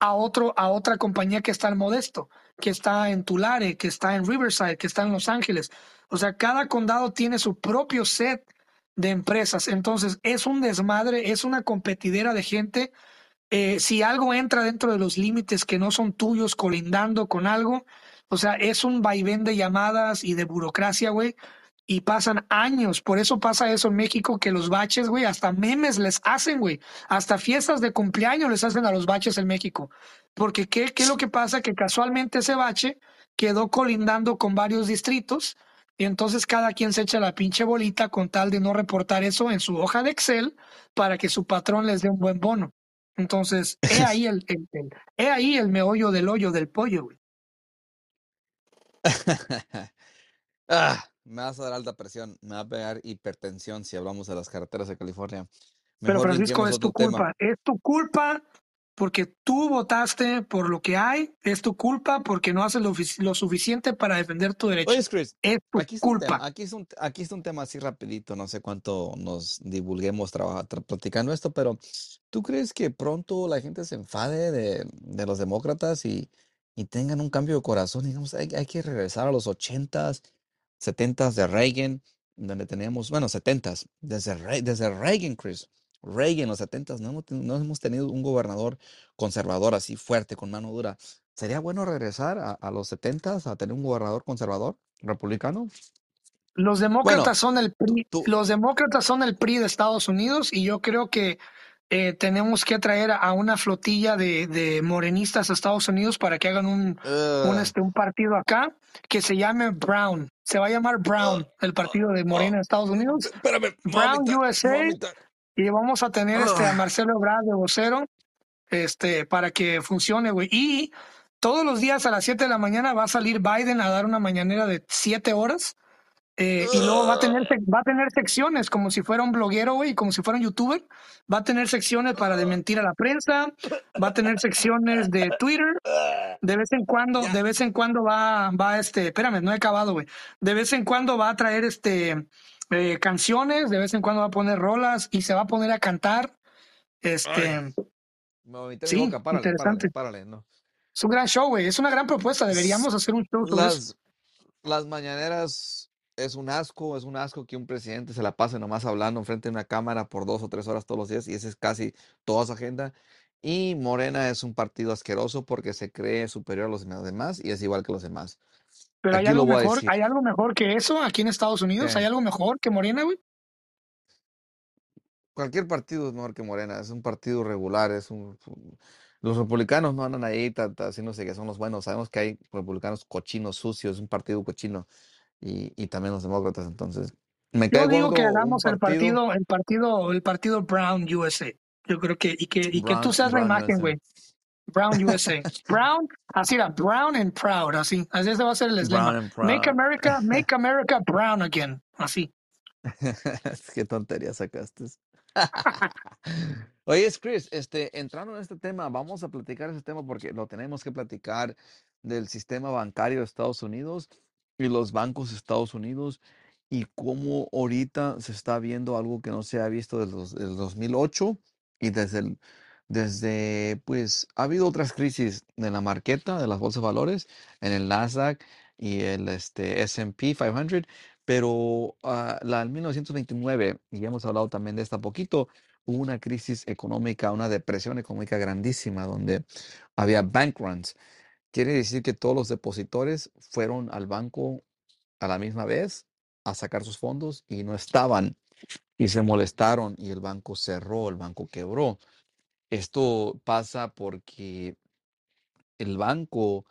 S1: a otro a otra compañía que está en Modesto, que está en Tulare, que está en Riverside, que está en Los Ángeles. O sea, cada condado tiene su propio set de empresas. Entonces, es un desmadre, es una competidera de gente. Eh, si algo entra dentro de los límites que no son tuyos, colindando con algo, o sea, es un vaivén de llamadas y de burocracia, güey. Y pasan años. Por eso pasa eso en México, que los baches, güey, hasta memes les hacen, güey. Hasta fiestas de cumpleaños les hacen a los baches en México. Porque ¿qué, qué es lo que pasa? Que casualmente ese bache quedó colindando con varios distritos y entonces cada quien se echa la pinche bolita con tal de no reportar eso en su hoja de Excel para que su patrón les dé un buen bono. Entonces, he ahí el, el- el- he ahí el meollo del hoyo del pollo, güey.
S2: Ah, me vas a dar alta presión, me va a pegar hipertensión si hablamos de las carreteras de California.
S1: Pero
S2: Mejor
S1: Francisco,
S2: brinquemos a
S1: es tu
S2: otro tema.
S1: culpa, es tu culpa porque tú votaste por lo que hay, es tu culpa porque no haces lo, lo suficiente para defender tu derecho.
S2: Oye, Chris,
S1: Es tu
S2: aquí tema,
S1: culpa.
S2: aquí es un, aquí está un tema así rapidito, no sé cuánto nos divulguemos tra- platicando esto, pero ¿tú crees que pronto la gente se enfade de, de los demócratas y, y tengan un cambio de corazón? Digamos, hay, hay que regresar a los ochentas, setentas de Reagan, donde teníamos, bueno, setentas, desde, Re- desde Reagan, Chris. Reagan, los setentas, no hemos, no hemos tenido un gobernador conservador así fuerte, con mano dura. ¿Sería bueno regresar a, a los setentas a tener un gobernador conservador, republicano?
S1: Los
S2: Bueno,
S1: demócratas son el PRI,
S2: tú,
S1: los demócratas son el PRI de Estados Unidos y yo creo que eh, tenemos que traer a una flotilla de, de morenistas a Estados Unidos para que hagan un, un,
S2: ugh,
S1: este, un partido acá que se llame Brown. Se va a llamar Brown, el
S2: ugh,
S1: partido de
S2: ugh.
S1: Morena de Estados Unidos.
S2: Espérame,
S1: Brown USA y vamos a tener este a. Marcelo Ebrard de vocero este, para que funcione, güey. Y todos los días a las 7 de la mañana va a salir Biden a dar una mañanera de 7 horas. Eh, y luego va a tener va a tener secciones como si fuera un bloguero, güey, como si fuera un youtuber. Va a tener secciones para desmentir a la prensa, va a tener secciones de Twitter. De vez en cuando, de vez en cuando va, va este, espérame, no he acabado, güey. De vez en cuando va a traer este eh, canciones, de vez en cuando va a poner rolas y se va a poner a cantar. Este, sí,
S2: boca, párale, párale,
S1: interesante.
S2: párale, no.
S1: Es un gran show, güey. Es una gran propuesta. Deberíamos hacer un show sobre eso.
S2: Las, las mañaneras es un asco, es un asco que un presidente se la pase nomás hablando enfrente de una cámara por dos o tres horas todos los días y esa es casi toda su agenda. Y Morena es un partido asqueroso porque se cree superior a los demás y es igual que los demás.
S1: Pero hay
S2: Aquí
S1: algo mejor, hay algo mejor que eso aquí en Estados Unidos. Hay algo mejor que Morena, güey.
S2: Cualquier partido es mejor que Morena, es un partido regular, es un... Los republicanos no andan ahí haciéndose que son los buenos, sabemos que hay republicanos cochinos, sucios, es un partido cochino y, y también los demócratas, entonces me
S1: Yo digo que hagamos el
S2: partido,
S1: partido, el partido, el partido Brown USA. Yo creo que, y que, y que tú
S2: Brown,
S1: seas la imagen, güey. Brown USA. Brown, así era, Brown and Proud, así. Así ese va a ser el eslogan. Make. America, make America brown again. Así.
S2: Qué tontería sacaste. Oye, Chris, este, entrando en este tema, vamos a platicar ese tema porque lo tenemos que platicar del sistema bancario de Estados Unidos y los bancos de Estados Unidos y cómo ahorita se está viendo algo que no se ha visto desde el 2008 y desde el, desde, pues, ha habido otras crisis en la marqueta de las bolsas de valores, en el Nasdaq y el este, S&P 500, Pero ah, la del 1929, y hemos hablado también de esta poquito, hubo una crisis económica, una depresión económica grandísima donde había bank runs. Quiere decir que todos los depositores fueron al banco a la misma vez a sacar sus fondos y no estaban y se molestaron y el banco cerró, el banco quebró. Esto pasa porque el banco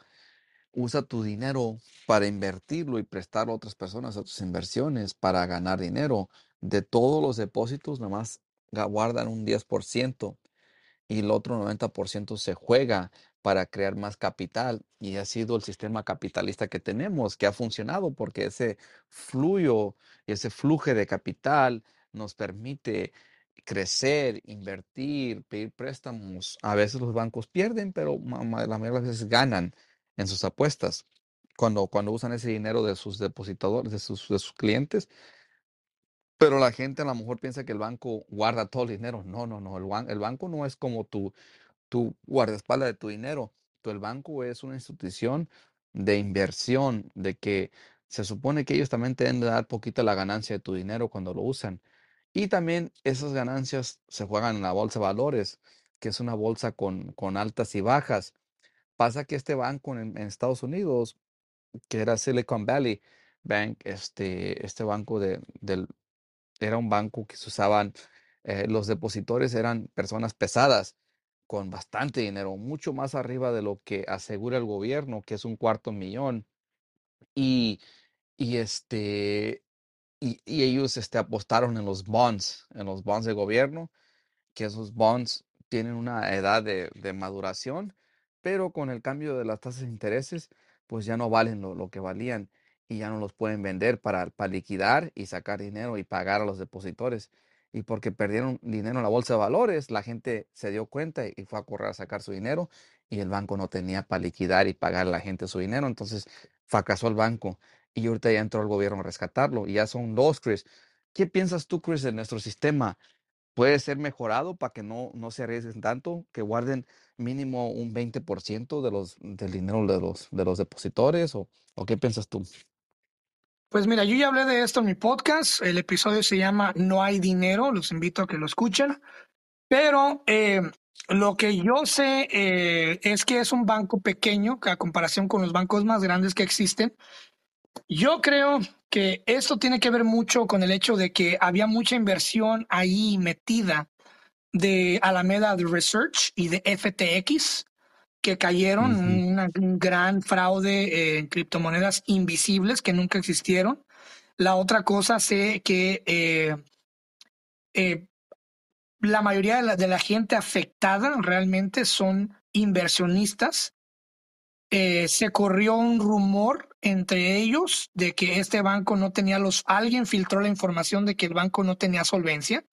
S2: usa tu dinero para invertirlo y prestarlo a otras personas a tus inversiones para ganar dinero. De todos los depósitos, nada más guardan un 10% y el otro 90% se juega para crear más capital y ha sido el sistema capitalista que tenemos, que ha funcionado porque ese fluyo, ese flujo de capital nos permite crecer, invertir, pedir préstamos. A veces los bancos pierden, pero la mayoría de las veces ganan en sus apuestas cuando, cuando usan ese dinero de sus depositadores, de sus, de sus clientes. Pero la gente a lo mejor piensa que el banco guarda todo el dinero. No, no, no. El, el banco no es como tu, tu guardaespaldas de tu dinero. El banco es una institución de inversión, de que se supone que ellos también te deben dar poquito la ganancia de tu dinero cuando lo usan. Y también esas ganancias se juegan en la bolsa de valores, que es una bolsa con, con altas y bajas. Pasa que este banco en, Estados Unidos, que era Silicon Valley Bank, este, este banco de, del, era un banco que se usaban, eh, los depositores eran personas pesadas con bastante dinero, mucho más arriba de lo que asegura el gobierno, que es un cuarto millón. Y, y este, y, ellos este, apostaron en los bonds, en los bonds de gobierno, que esos bonds tienen una edad de, de maduración, pero con el cambio de las tasas de intereses, pues ya no valen lo, lo que valían y ya no los pueden vender para, para liquidar y sacar dinero y pagar a los depositores y porque perdieron dinero en la bolsa de valores, la gente se dio cuenta y fue a correr a sacar su dinero y el banco no tenía para liquidar y pagar a la gente su dinero, entonces fracasó el banco y ahorita ya entró el gobierno a rescatarlo y ya son dos, Chris. ¿Qué piensas tú, Chris, de nuestro sistema? ¿Puede ser mejorado para que no, no se arriesguen tanto, que guarden mínimo un 20% de los, del dinero de los, de los depositores o, o qué piensas tú?
S1: Pues mira, yo ya hablé de esto en mi podcast. El episodio se llama No hay dinero. Los invito a que lo escuchen. Pero eh, lo que yo sé eh, es que es un banco pequeño a comparación con los bancos más grandes que existen. Yo creo que esto tiene que ver mucho con el hecho de que había mucha inversión ahí metida de Alameda Research y de FTX que cayeron, un gran fraude en criptomonedas invisibles que nunca existieron. La otra cosa sé que eh, eh, la mayoría de la, de la, gente afectada realmente son inversionistas. Eh, se corrió un rumor entre ellos de que este banco no tenía los, alguien filtró la información de que el banco no tenía solvencia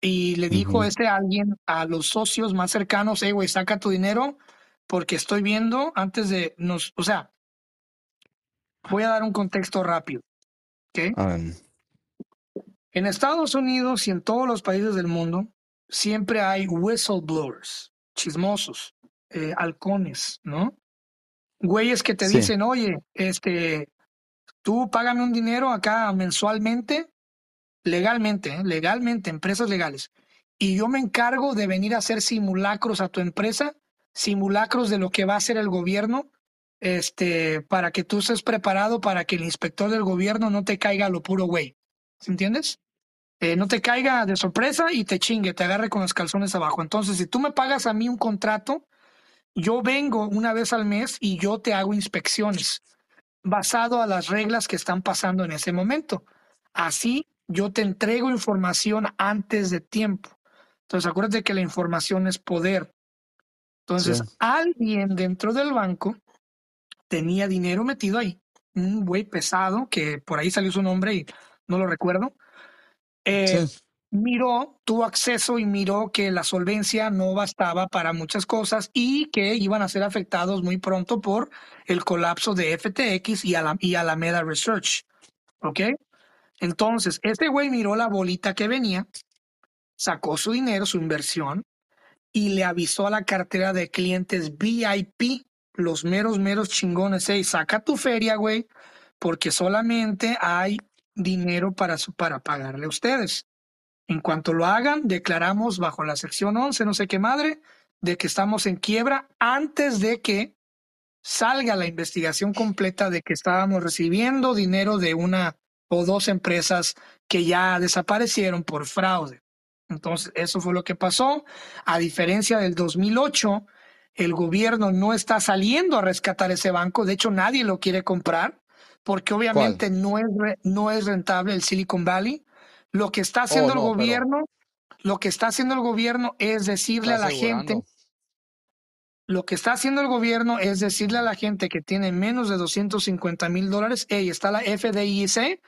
S1: y le dijo este alguien a los socios más cercanos, hey, güey, saca tu dinero, porque estoy viendo antes de nos, o sea, voy a dar un contexto rápido. ¿okay? En Estados Unidos y en todos los países del mundo siempre hay whistleblowers, chismosos, eh, halcones, ¿no? Güeyes que te dicen, oye, este, tú págame un dinero acá mensualmente, legalmente, ¿eh? legalmente, empresas legales, y yo me encargo de venir a hacer simulacros a tu empresa simulacros de lo que va a hacer el gobierno, este, para que tú estés preparado para que el inspector del gobierno no te caiga a lo puro güey. ¿Entiendes? Eh, no te caiga de sorpresa y te chingue, te agarre con los calzones abajo. Entonces, si tú me pagas a mí un contrato, yo vengo una vez al mes y yo te hago inspecciones basado a las reglas que están pasando en ese momento. Así yo te entrego información antes de tiempo. Entonces, acuérdate que la información es poder. Entonces, alguien dentro del banco tenía dinero metido ahí, un güey pesado, que por ahí salió su nombre y no lo recuerdo. Eh, miró, tuvo acceso y miró que la solvencia no bastaba para muchas cosas y que iban a ser afectados muy pronto por el colapso de FTX y, y Alameda Research. ¿Ok? Entonces, este güey miró la bolita que venía, sacó su dinero, su inversión, y le avisó a la cartera de clientes VIP, los meros, meros chingones, hey, saca tu feria, güey, porque solamente hay dinero para, para pagarle a ustedes. En cuanto lo hagan, declaramos bajo la sección 11, no sé qué madre, de que estamos en quiebra antes de que salga la investigación completa de que estábamos recibiendo dinero de una o dos empresas que ya desaparecieron por fraude. Entonces, eso fue lo que pasó. A diferencia del 2008, el gobierno no está saliendo a rescatar ese banco. De hecho, nadie lo quiere comprar porque obviamente no es, no es rentable el Silicon Valley. Lo que está haciendo oh, el gobierno, lo que está haciendo el gobierno es decirle a la gente, lo que está haciendo el gobierno es decirle a la gente que tiene menos de 250 mil dólares, hey, está la FDIC,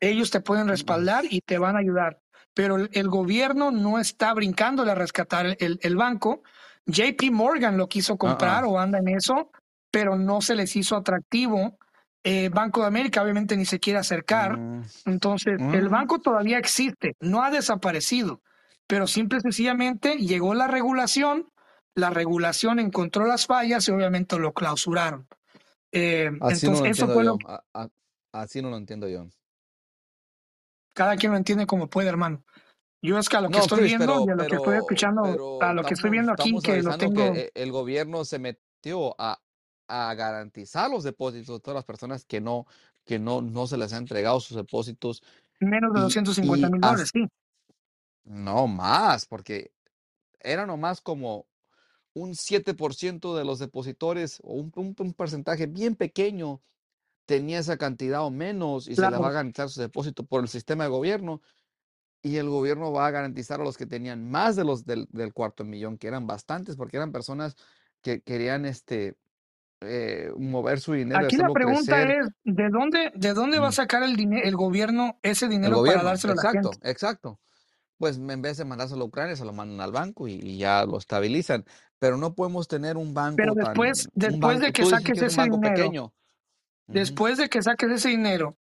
S1: ellos te pueden respaldar y te van a ayudar. Pero el, gobierno no está brincándole a rescatar el, el banco. JP Morgan lo quiso comprar o anda en eso, pero no se les hizo atractivo. Eh, banco de América obviamente ni se quiere acercar. Mm. Entonces, el mm. banco todavía existe, no ha desaparecido, pero simple y sencillamente llegó la regulación, la regulación encontró las fallas y obviamente lo clausuraron.
S2: Eh, Así entonces, eso fue lo... Así no lo entiendo yo
S1: cada quien lo entiende como puede, hermano. Yo es que a lo que estoy viendo y a lo que estoy escuchando, a lo que estoy viendo aquí, que lo tengo.
S2: Que el gobierno se metió a, a, garantizar los depósitos de todas las personas que no, que no, no se les ha entregado sus depósitos.
S1: Menos de 250 mil dólares, sí.
S2: No más, porque era nomás como un 7% de los depositores o un, un, porcentaje bien pequeño tenía esa cantidad o menos y se le va a garantizar su depósito por el sistema de gobierno y el gobierno va a garantizar a los que tenían más de los del, cuarto millón, que eran bastantes, porque eran personas que querían este eh, mover su dinero.
S1: Aquí la pregunta es, ¿de dónde, de dónde va a mm. sacar el, dinero el gobierno ese dinero para dárselo
S2: a la
S1: gente?
S2: Exacto, exacto. Pues en vez de mandárselo a Ucrania, se lo mandan al banco y, ya lo estabilizan. Pero no podemos tener un banco.
S1: Pero después, después de que saques ese dinero, pequeño, Después de que saques ese dinero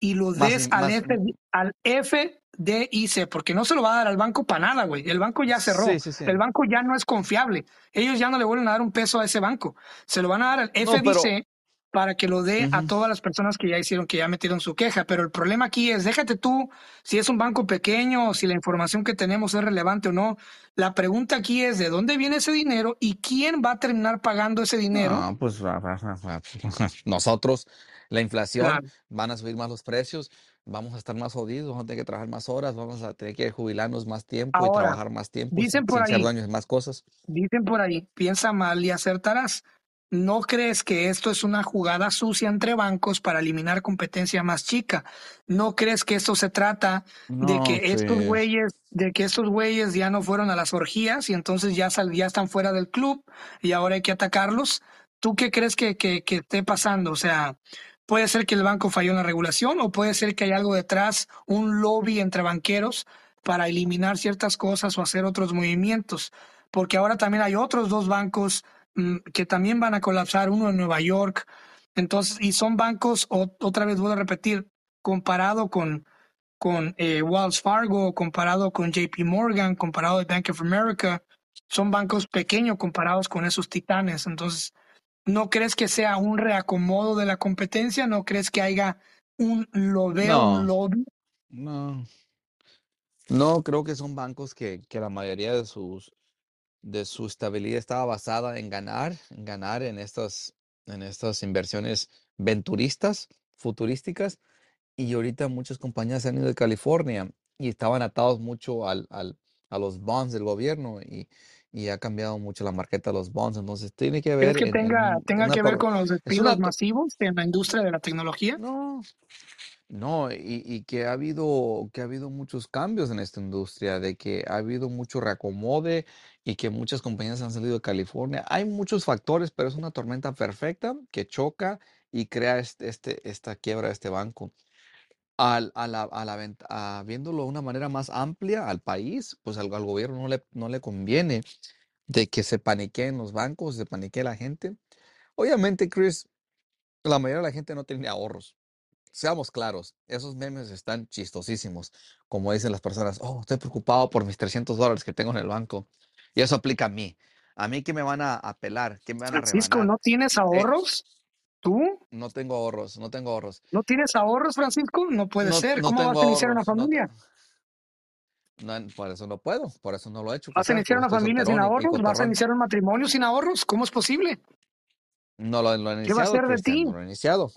S1: y lo des al, al FDIC, porque no se lo va a dar al banco para nada, güey. El banco ya cerró. El banco ya no es confiable. Ellos ya no le vuelven a dar un peso a ese banco. Se lo van a dar al FDIC para que lo dé a todas las personas que ya hicieron, que ya metieron su queja. Pero el problema aquí es, déjate tú si es un banco pequeño si la información que tenemos es relevante o no. La pregunta aquí es, ¿de dónde viene ese dinero y quién va a terminar pagando ese dinero?
S2: No, pues nosotros, la inflación, van a subir más los precios, vamos a estar más jodidos, vamos a tener que trabajar más horas, vamos a tener que jubilarnos más tiempo y trabajar más tiempo
S1: dicen por ahí,
S2: más cosas.
S1: Dicen por ahí, piensa mal y acertarás. ¿No crees que esto es una jugada sucia entre bancos para eliminar competencia más chica? ¿No crees que esto se trata de que estos güeyes, de que estos güeyes ya no fueron a las orgías y entonces ya, ya están fuera del club y ahora hay que atacarlos? ¿Tú qué crees que, que, que esté pasando? O sea, puede ser que el banco falló en la regulación o puede ser que hay algo detrás, un lobby entre banqueros para eliminar ciertas cosas o hacer otros movimientos. Porque ahora también hay otros dos bancos que también van a colapsar, uno en Nueva York. Entonces, y son bancos, otra vez voy a repetir, comparado con, con eh, Wells Fargo, comparado con JP Morgan, comparado con Bank of America, son bancos pequeños comparados con esos titanes. Entonces, ¿no crees que sea un reacomodo de la competencia? ¿No crees que haya un lobby?
S2: No. No, creo que son bancos que, que la mayoría de sus de su estabilidad estaba basada en ganar, en ganar en estas, en estas inversiones venturistas, futurísticas. Y ahorita muchas compañías han ido de California y estaban atados mucho al, al, a los bonds del gobierno y, y, ha cambiado mucho la marqueta de los bonds. Entonces tiene que ver.
S1: que tenga, tenga que ver con los despidos masivos en la industria de la tecnología?
S2: No, no, y, que ha habido, que ha habido muchos cambios en esta industria, de que ha habido mucho reacomode y que muchas compañías han salido de California. Hay muchos factores, pero es una tormenta perfecta que choca y crea este, esta quiebra de este banco. Al, a la, a la viéndolo de una manera más amplia al país, pues al, al gobierno no le, no le conviene de que se paniqueen los bancos, se paniquee la gente. Obviamente, Chris, la mayoría de la gente no tiene ahorros seamos claros, esos memes están chistosísimos. Como dicen las personas, oh, estoy preocupado por mis 300 dólares que tengo en el banco. Y eso aplica a mí. A mí que me van a apelar, que me van a
S1: Francisco, ¿no tienes eh, ahorros? ¿Tú?
S2: No tengo ahorros, no tengo ahorros.
S1: ¿No tienes ahorros, Francisco? No puede
S2: No,
S1: ser.
S2: no
S1: ¿Cómo vas a iniciar una familia?
S2: no, por eso no puedo, por eso no lo he hecho,
S1: ¿Vas a iniciar una familia sin ahorros? ¿Vas a iniciar un matrimonio sin ahorros? ¿Cómo es posible?
S2: No lo, lo he
S1: ¿Qué va a
S2: iniciado,
S1: ser de ti?
S2: no lo he iniciado.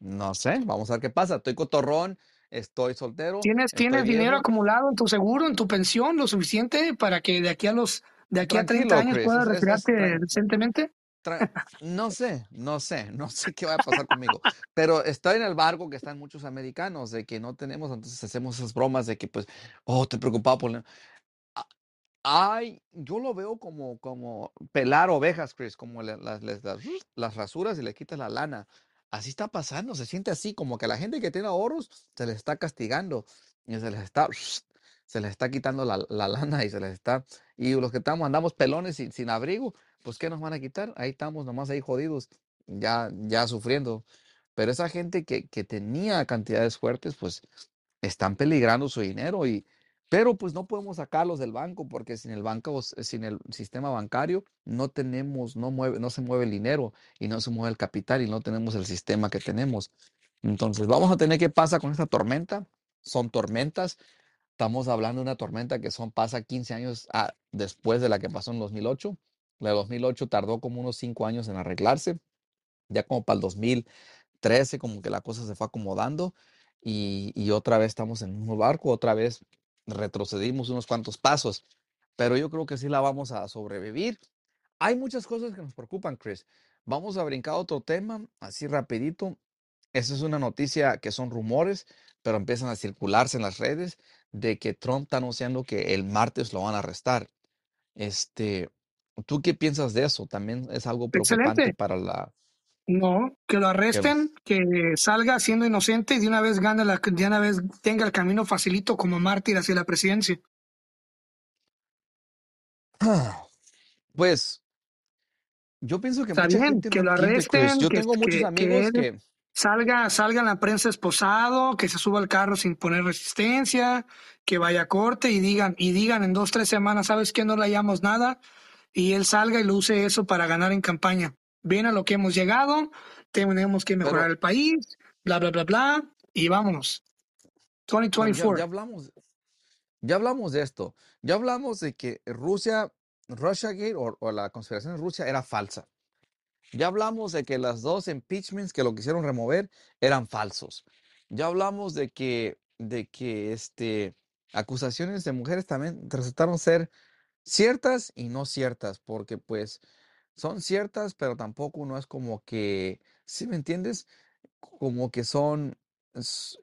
S2: No sé, vamos a ver qué pasa. Estoy cotorrón, estoy soltero,
S1: ¿Tienes, tienes dinero
S2: viejo.
S1: acumulado en tu seguro, en tu pensión, lo suficiente para que de aquí a los de aquí a 30
S2: Tranquilo,
S1: años
S2: Chris,
S1: puedas
S2: es, es, es
S1: retirarte
S2: tran-
S1: decentemente?
S2: no sé, no sé, no sé qué va a pasar conmigo, pero estoy en el barco que están muchos americanos de que no tenemos, entonces hacemos esas bromas de que pues, oh, te preocupado por... la-". A- Ay, yo lo veo como, como pelar ovejas, Chris, como las, les das las rasuras y le quitas la lana. Así está pasando, se siente así, como que la gente que tiene ahorros se les está castigando y se les está, se les está quitando la, la lana y se les está, y los que estamos, andamos pelones sin, sin abrigo, pues ¿qué nos van a quitar? Ahí estamos nomás ahí jodidos, ya, ya sufriendo. Pero esa gente que, que tenía cantidades fuertes, pues están peligrando su dinero y pero pues no podemos sacarlos del banco porque sin el banco, sin el sistema bancario no tenemos, no mueve, no se mueve el dinero y no se mueve el capital y no tenemos el sistema que tenemos. Entonces vamos a tener qué pasa con esta tormenta. Son tormentas. Estamos hablando de una tormenta que son pasa 15 años ah, después de la que pasó en 2008. La de 2008 tardó como unos 5 años en arreglarse. Ya como para el 2013 como que la cosa se fue acomodando y, y otra vez estamos en el mismo barco, otra vez retrocedimos unos cuantos pasos, pero yo creo que sí la vamos a sobrevivir. Hay muchas cosas que nos preocupan, Chris. Vamos a brincar a otro tema, así rapidito. Esa es una noticia que son rumores, pero empiezan a circularse en las redes de que Trump está anunciando que el martes lo van a arrestar. Este, ¿tú qué piensas de eso? También es algo preocupante
S1: Excelente.
S2: para la
S1: No, que lo
S2: que
S1: arresten, que salga siendo inocente y de una vez gane la, de una vez tenga el camino facilito como mártir hacia la presidencia.
S2: pues yo pienso que mucha gente
S1: que lo
S2: Chris.
S1: arresten,
S2: Yo
S1: que,
S2: tengo muchos
S1: que, que
S2: amigos que
S1: salga, salga en la prensa esposado, que se suba al carro sin poner resistencia, que vaya a corte y digan, y digan en dos, tres semanas, ¿sabes qué? No le hallamos nada, y él salga y lo use eso para ganar en campaña. Ven a lo que hemos llegado, tenemos que mejorar
S2: pero
S1: el país, bla, bla, bla, bla, y vámonos.
S2: pero ya,
S1: 2024.
S2: ya hablamos, ya hablamos de esto. Ya hablamos de que Rusia, Russiagate o, o la conspiración de Rusia era falsa. Ya hablamos de que las dos impeachments que lo quisieron remover eran falsos. Ya hablamos de que, de que este, acusaciones de mujeres también resultaron ser ciertas y no ciertas, porque pues son ciertas, pero tampoco no es como que, ¿sí me entiendes? Como que son,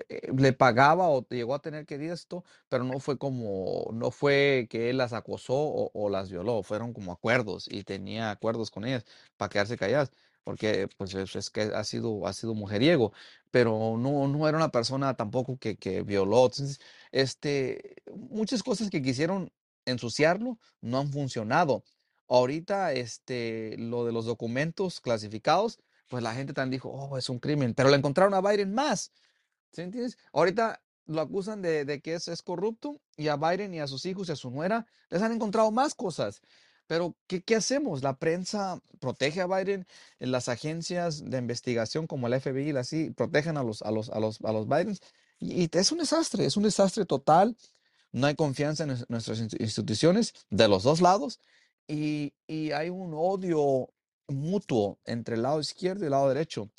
S2: eh, le pagaba o llegó a tener que esto, pero no fue como, no fue que él las acosó o, o las violó, fueron como acuerdos y tenía acuerdos con ellas para quedarse calladas, porque pues es, es que ha sido, ha sido mujeriego, pero no, no era una persona tampoco que, que violó. Entonces, este, muchas cosas que quisieron ensuciarlo no han funcionado. Ahorita, este, lo de los documentos clasificados, pues la gente también dijo, oh, es un crimen, pero le encontraron a Biden más. ¿Sí entiendes? Ahorita lo acusan de, de que es, es corrupto y a Biden y a sus hijos y a su nuera les han encontrado más cosas. Pero, ¿qué, qué hacemos? La prensa protege a Biden, eh, las agencias de investigación como el FBI, y así, protegen a los, a los, a los, a los Bidens. Y, y es un desastre, es un desastre total. No hay confianza en nues- nuestras inst- instituciones de los dos lados y, y hay un odio mutuo entre el lado izquierdo y el lado derecho.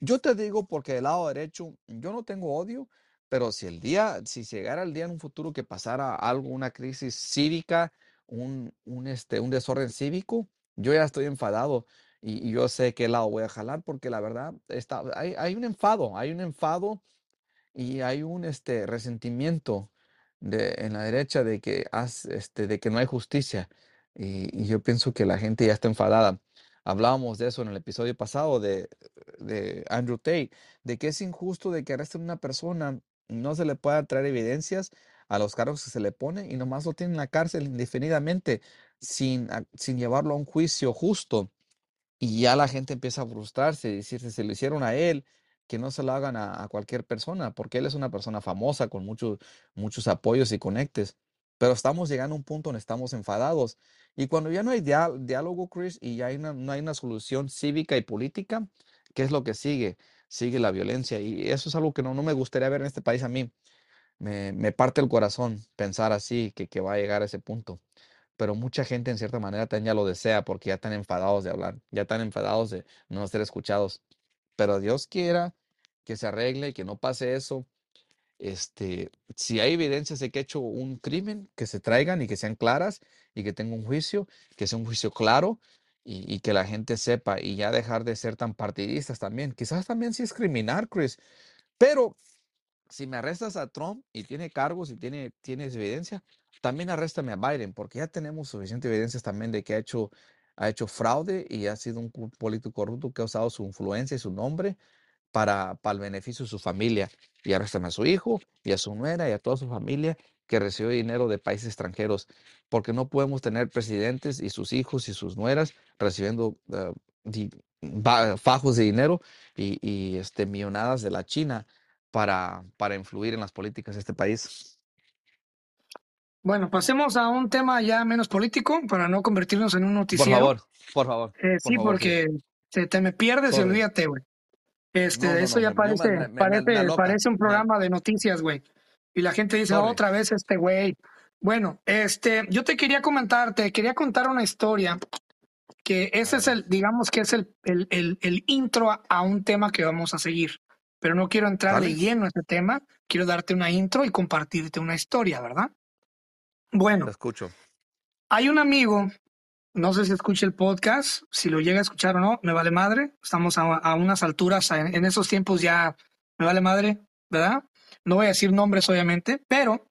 S2: Yo te digo porque del lado derecho yo no tengo odio, pero si el día, si llegara el día en un futuro que pasara algo, una crisis cívica, un, un, este, un desorden cívico, yo ya estoy enfadado y, yo sé qué lado voy a jalar porque la verdad está, hay, hay un enfado, hay un enfado y hay un este resentimiento de, en la derecha de que, has- este, de que no hay justicia. Y, yo pienso que la gente ya está enfadada. Hablábamos de eso en el episodio pasado de, de Andrew Tate, de que es injusto de que arresten a una persona, no se le pueda traer evidencias a los cargos que se le pone y nomás lo tienen en la cárcel indefinidamente sin, a- sin llevarlo a un juicio justo. Y ya la gente empieza a frustrarse y decirse, se lo hicieron a él, que no se lo hagan a, a cualquier persona, porque él es una persona famosa con muchos, muchos apoyos y conectes. Pero estamos llegando a un punto donde estamos enfadados. Y cuando ya no hay diálogo, Chris, y ya no hay una solución cívica y política, ¿qué es lo que sigue? Sigue la violencia y eso es algo que no, me gustaría ver en este país a mí. Me, me parte el corazón pensar así, que, que va a llegar a ese punto. Pero mucha gente en cierta manera también ya lo desea porque ya están enfadados de hablar, ya están enfadados de no ser escuchados. Pero Dios quiera que se arregle, que no pase eso. Este, si hay evidencias de que ha hecho un crimen, que se traigan y que sean claras y que tenga un juicio, que sea un juicio claro y, que la gente sepa y ya dejar de ser tan partidistas también. Quizás también sí es criminal, Chris, pero si me arrestas a Trump y tiene cargos y tiene, tienes evidencia, también arréstame a Biden, porque ya tenemos suficiente evidencias también de que ha hecho, ha hecho fraude y ha sido un político corrupto que ha usado su influencia y su nombre para, para el beneficio de su familia. Y arréstame a su hijo y a su nuera y a toda su familia que recibió dinero de países extranjeros, porque no podemos tener presidentes y sus hijos y sus nueras recibiendo eh, di- fajos de dinero y, y, este, millonadas de la China para, para influir en las políticas de este país.
S1: Bueno, pasemos a un tema ya menos político para no convertirnos en un
S2: Por
S1: noticiero.
S2: favor, por favor,
S1: Eh,
S2: por
S1: sí,
S2: favor,
S1: porque se te me pierdes y
S2: Sorry.
S1: olvídate, güey. Este,
S2: No, no,
S1: eso
S2: no,
S1: ya parece,
S2: me, me, me- me
S1: parece, parece un programa de noticias, güey. Y la gente dice,
S2: sorry.
S1: otra vez este güey. Bueno, este, yo te quería comentar, te quería contar una historia que ese es el, digamos que es el, el, el, el intro a, a un tema que vamos a seguir. Pero no quiero entrar de lleno a este tema, quiero darte una intro y compartirte una historia, ¿verdad? Bueno,
S2: Te escucho.
S1: hay un amigo, no sé si escucha el podcast, si lo llega a escuchar o no, me vale madre. Estamos a, unas alturas, en, esos tiempos ya me vale madre, ¿verdad? No voy a decir nombres, obviamente, pero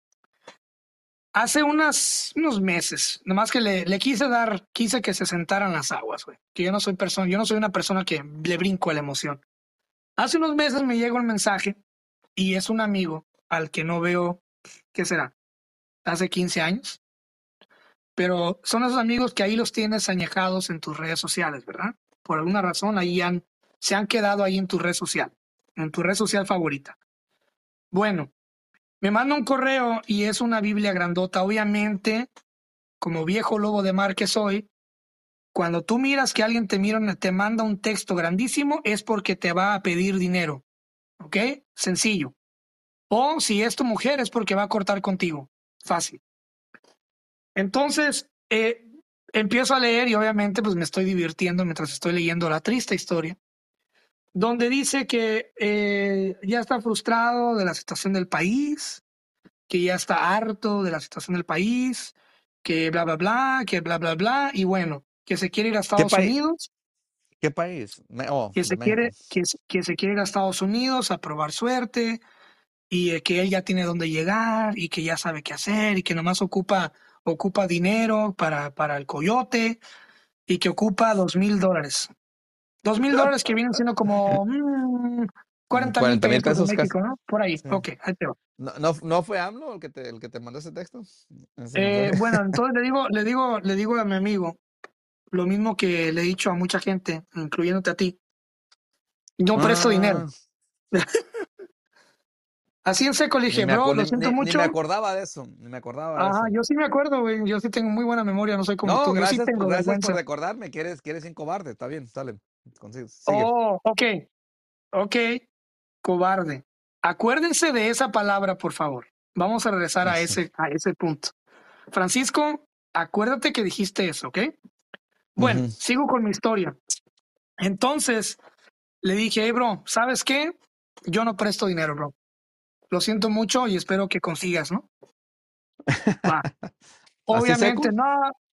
S1: hace unos meses, nomás que le, le quise dar, quise que se sentaran las aguas, güey. Que yo no soy persona, yo no soy una persona que le brinco a la emoción. Hace unos meses me llegó un mensaje y es un amigo al que no veo, ¿qué será? Hace 15 años pero son esos amigos que ahí los tienes añejados en tus redes sociales, ¿verdad? Por alguna razón ahí han, se han quedado ahí en tu red social, en tu red social favorita. Bueno, me manda un correo y es una Biblia grandota. Obviamente, como viejo lobo de mar que soy, cuando tú miras que alguien te mira, te manda un texto grandísimo, es porque te va a pedir dinero. ¿Ok? Sencillo. O si es tu mujer, es porque va a cortar contigo. Fácil. Entonces, eh, empiezo a leer y obviamente pues me estoy divirtiendo mientras estoy leyendo la triste historia, donde dice que eh, ya está frustrado de la situación del país, que ya está harto de la situación del país, que bla, bla, bla, que bla, bla, bla, y bueno, que se quiere ir a
S2: ¿Qué
S1: Estados? Unidos,
S2: ¿Qué país? Oh,
S1: que se quiere, que se quiere ir a Estados Unidos a probar suerte, y eh, que él ya tiene dónde llegar, y que ya sabe qué hacer, y que nomás ocupa, ocupa dinero para, para el coyote, y que ocupa dos mil dólares. Dos mil dólares que vienen siendo como mm, 40 mil
S2: 40 mil
S1: pesos de
S2: pesos.
S1: México, ¿no? Por ahí.
S2: Sí.
S1: Ok, ahí te va.
S2: ¿No, no, no fue AMLO el que te, el que te mandó ese texto? Ese
S1: Eh, bueno, entonces le digo, le digo, le digo a mi amigo lo mismo que le he dicho a mucha gente, incluyéndote a ti. No presto dinero. Así en seco le dije, bro, lo siento
S2: ni- ni
S1: mucho.
S2: me acordaba de eso, ni me acordaba de
S1: Ajá,
S2: eso.
S1: yo sí me acuerdo, güey. Yo sí tengo muy buena memoria, no soy como
S2: No,
S1: tú. Yo sí
S2: gracias, por-
S1: tengo
S2: gracias por
S1: vergüenza.
S2: recordarme que eres, que eres un cobarde. Está bien, sale. Consigue, sigue.
S1: Oh, ok. Ok, cobarde. Acuérdense de esa palabra, por favor. Vamos a regresar a ese, a ese punto. Francisco, acuérdate que dijiste eso, ¿ok? Bueno, sigo con mi historia. Entonces, le dije, hey, bro, ¿sabes qué? Yo no presto dinero, bro. Lo siento mucho y espero que consigas, ¿no? Va.
S2: ¿Así
S1: Obviamente, no,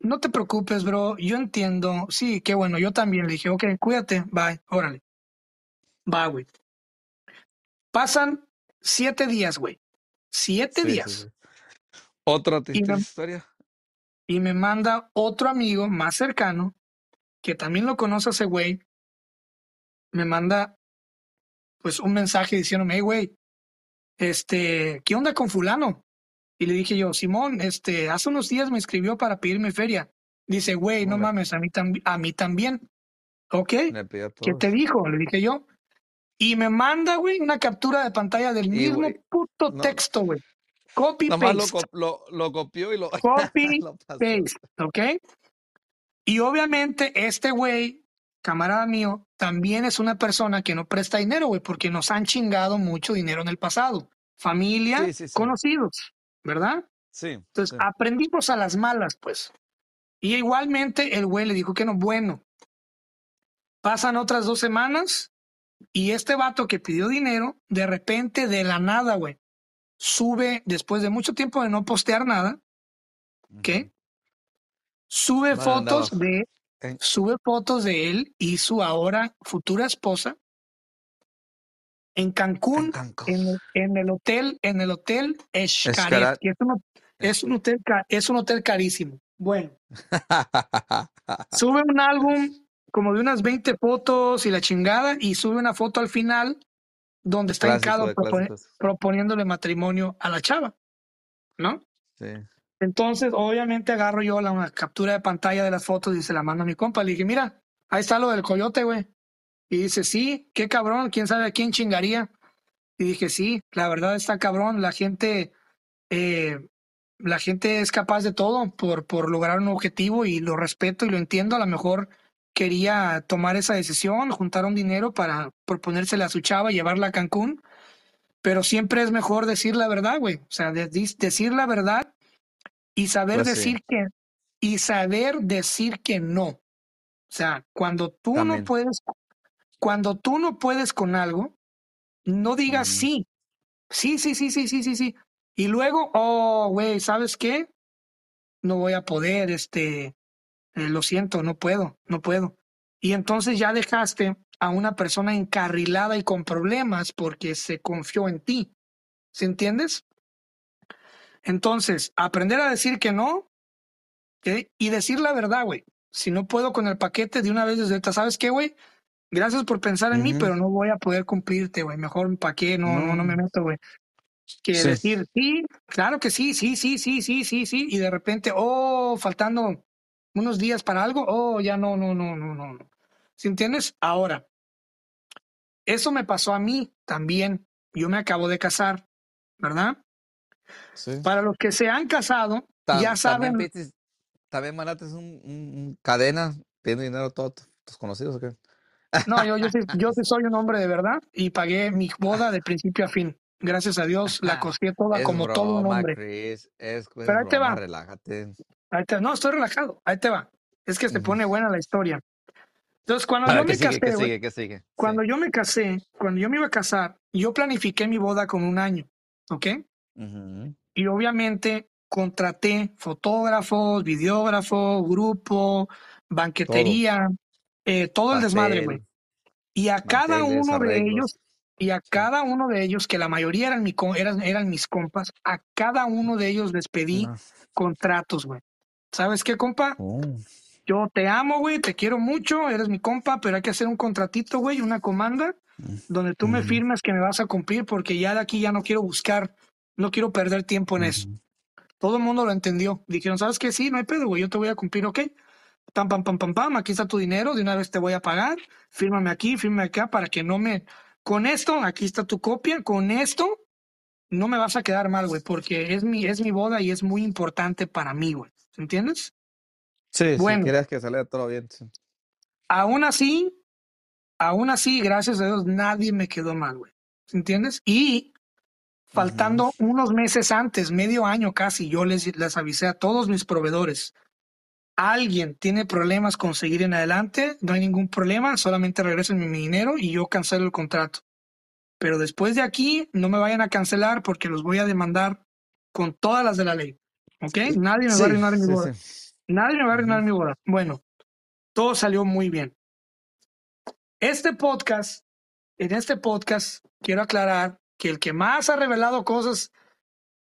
S1: no te preocupes, bro. Yo entiendo. Sí, qué bueno. Yo también le dije, ok, cuídate. Bye. Órale. Va, güey. Pasan siete días, güey. Siete
S2: Sí,
S1: días.
S2: sí. Otra
S1: Y
S2: triste
S1: me,
S2: historia.
S1: y me manda otro amigo más cercano, que también lo conoce a ese güey. Me manda, pues, un mensaje diciéndome, hey, güey, este, ¿qué onda con fulano? Y le dije yo, Simón, este, hace unos días me escribió para pedirme feria. Dice, güey, no mames, a mí, a mí también. Ok, ¿qué te dijo? Le dije yo. Y me manda, güey, una captura de pantalla del mismo puto
S2: no,
S1: texto, güey. Copy
S2: lo,
S1: paste,
S2: cop- lo, lo copió y lo,
S1: copy
S2: lo
S1: paste, ¿ok? Y obviamente este güey camarada mío, también es una persona que no presta dinero, güey, porque nos han chingado mucho dinero en el pasado. Familia,
S2: Sí, sí, sí.
S1: conocidos, ¿verdad?
S2: Sí.
S1: Entonces, aprendimos a las malas, pues. Y igualmente el güey le dijo que no, bueno. Pasan otras dos semanas y este vato que pidió dinero, de repente, de la nada, güey, sube, después de mucho tiempo de no postear nada, ¿qué? Sube fotos de, sube fotos de él y su ahora futura esposa en Cancún,
S2: En Cancún.
S1: en el, en el hotel, en el hotel es un, es un hotel, es un hotel carísimo. Bueno, sube un álbum como de unas 20 fotos y la chingada y sube una foto al final donde está hincado propone- proponiéndole matrimonio a la chava, ¿no?
S2: Sí.
S1: Entonces, obviamente agarro yo la una captura de pantalla de las fotos y se la mando a mi compa. Le dije, mira, ahí está lo del coyote, güey. Y dice, sí, qué cabrón, quién sabe a quién chingaría. Y dije, sí, la verdad está cabrón, la gente, eh, la gente es capaz de todo por, por lograr un objetivo y lo respeto y lo entiendo. A lo mejor quería tomar esa decisión, juntar un dinero para proponérsela a su chava, llevarla a Cancún. Pero siempre es mejor decir la verdad, güey. O sea, de- de- decir la verdad y saber
S2: Pues sí.
S1: decir que y saber decir que no. O sea, cuando tú
S2: También.
S1: no puedes, cuando tú no puedes con algo, no digas sí. Sí, sí, sí, sí, sí, sí, sí. Y luego, oh, güey, ¿sabes qué? No voy a poder, este, eh, lo siento, no puedo, no puedo. Y entonces ya dejaste a una persona encarrilada y con problemas porque se confió en ti. ¿Se entiendes? Entonces, aprender a decir que no y decir la verdad, güey. Si no puedo con el paquete de una vez desde ahorita, ¿sabes qué, güey? Gracias por pensar en mí, pero no voy a poder cumplirte, güey. Mejor para qué, no, no, no me
S2: No.
S1: meto, güey. Que
S2: Sí.
S1: decir, sí, claro que sí, sí, sí, sí, sí, sí, sí, y de repente, oh, faltando unos días para algo, oh, ya no, no, no, no, no. no. ¿Sí entiendes? Ahora, eso me pasó a mí también. Yo me acabo de casar, ¿verdad?
S2: Sí.
S1: Para los que se han casado, ya saben,
S2: También, pediste- también mandaste un, un- un cadena pidiendo dinero a todos tus conocidos o qué?
S1: no, yo, yo, sí, yo sí soy un hombre de verdad y pagué mi boda de principio a fin. Gracias a Dios la costé toda
S2: Es
S1: como todo un
S2: broma,
S1: hombre.
S2: Chris. Es, es
S1: Pero ahí te
S2: broma,
S1: va.
S2: relájate.
S1: Ahí te- no, estoy relajado, ahí te va. Es que se pone buena la historia. Entonces, cuando yo
S2: ¿qué
S1: me casé, cuando yo me casé, cuando yo me iba a casar, yo planifiqué mi boda con un año, ¿ok?
S2: Ujú.
S1: Y obviamente contraté fotógrafos, videógrafos, grupo, banquetería, eh, todo el desmadre, güey. Y a cada uno de
S2: arreglos.
S1: ellos, y a cada uno de ellos, que la mayoría eran, mi, eran, eran mis compas, a cada uno de ellos les pedí
S2: No.
S1: contratos, güey. ¿Sabes qué, compa?
S2: Oh.
S1: Yo te amo, güey, te quiero mucho, eres mi compa, pero hay que hacer un contratito, güey, una comanda, donde tú me firmes que me vas a cumplir, porque ya de aquí ya no quiero buscar, no quiero perder tiempo en eso. Todo el mundo lo entendió. Dijeron, ¿sabes qué? Sí, no hay pedo, güey, yo te voy a cumplir, ¿ok? Pam, pam, pam, pam, pam, aquí está tu dinero, de una vez te voy a pagar, fírmame aquí, fírmame acá, para que no me... Con esto, aquí está tu copia, con esto no me vas a quedar mal, güey, porque es mi, es mi boda y es muy importante para mí, güey. ¿Entiendes?
S2: Sí,
S1: Bueno.
S2: si quieres que salga todo bien. sí.
S1: Aún así, aún así, gracias a Dios, nadie me quedó mal, güey. ¿Entiendes? Y faltando unos meses antes, medio año casi, yo les, les avisé a todos mis proveedores. Alguien tiene problemas con seguir en adelante, no hay ningún problema, solamente regresen mi dinero y yo cancelo el contrato. Pero después de aquí, no me vayan a cancelar porque los voy a demandar con todas las de la ley. ¿Ok? Nadie me va a arruinar mi boda.
S2: sí.
S1: Nadie me va a arruinar mi boda. Bueno, todo salió muy bien. Este podcast, en este podcast, quiero aclarar que el que más ha revelado cosas,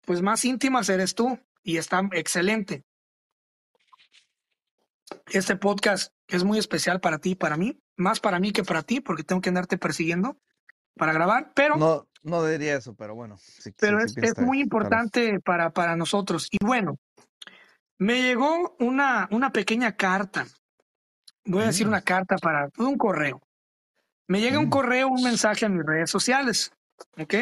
S1: pues más íntimas eres tú y está excelente. Este podcast es muy especial para ti y para mí, más para mí que para ti, porque tengo que andarte persiguiendo para grabar, pero,
S2: No, no diría eso, pero bueno. Sí,
S1: pero
S2: sí,
S1: es,
S2: sí
S1: es muy importante para, para nosotros. Y bueno, me llegó una, una pequeña carta. Voy a decir
S2: Mm.
S1: una carta para un correo. Me llega un
S2: Mm.
S1: correo, un mensaje a mis redes sociales, ¿ok?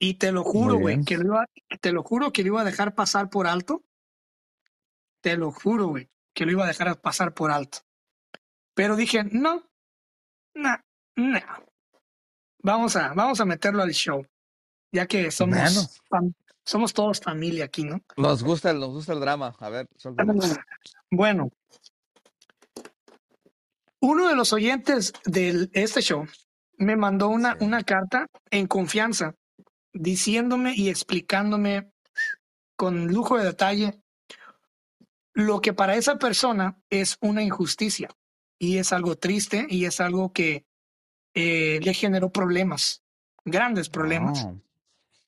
S1: Y te lo juro, güey, que lo iba, te lo juro que lo iba a dejar pasar por alto. Te lo juro, güey, que lo iba a dejar pasar por alto. Pero dije, no, no, no. Vamos a, vamos a meterlo al show, ya que somos, fam- somos todos familia aquí, ¿no?
S2: Nos gusta, el- nos gusta el drama. A ver.
S1: Bueno, uno de los oyentes de este show me mandó una,
S2: Sí.
S1: una carta en confianza diciéndome y explicándome con lujo de detalle lo que para esa persona es una injusticia y es algo triste y es algo que eh, le generó problemas, grandes problemas,
S2: Oh,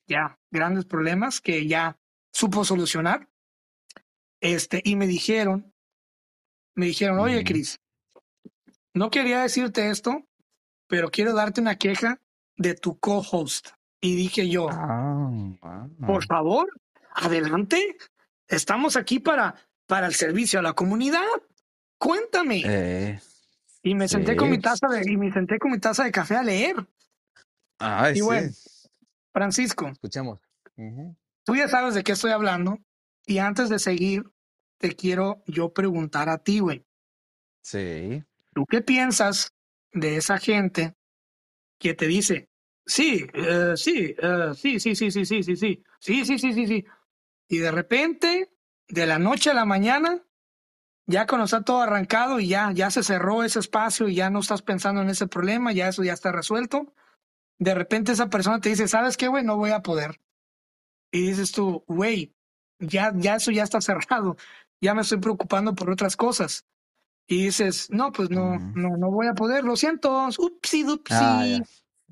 S1: ya, grandes problemas que ya supo solucionar. Este, y me dijeron, me dijeron, oye,
S2: Ujú.
S1: Cris, no quería decirte esto, pero quiero darte una queja de tu co-host. Y dije yo,
S2: ah, ah.
S1: por favor, adelante. Estamos aquí para, para el servicio a la comunidad. Cuéntame.
S2: Eh,
S1: y me senté con mi taza de, y me senté con mi taza de café a leer.
S2: Ay,
S1: Y
S2: sí.
S1: bueno. Francisco,
S2: Escuchemos. Ujú.
S1: tú ya sabes de qué estoy hablando. Y antes de seguir, te quiero yo preguntar a ti, güey.
S2: Sí.
S1: ¿Tú qué piensas de esa gente que te dice, sí, eh, sí, eh, sí, sí, sí, sí, sí, sí, sí, sí, sí, sí, sí, sí, y de repente, de la noche a la mañana, ya cuando está todo arrancado y ya, ya se cerró ese espacio y ya no estás pensando en ese problema, ya eso ya está resuelto, de repente esa persona te dice, ¿sabes qué, güey? No voy a poder. Y dices tú, güey, ya, ya eso ya está cerrado, ya me estoy preocupando por otras cosas. Y dices, no, pues no, no, no voy a poder, lo siento, upsi, dupsi.
S2: Ah, ya.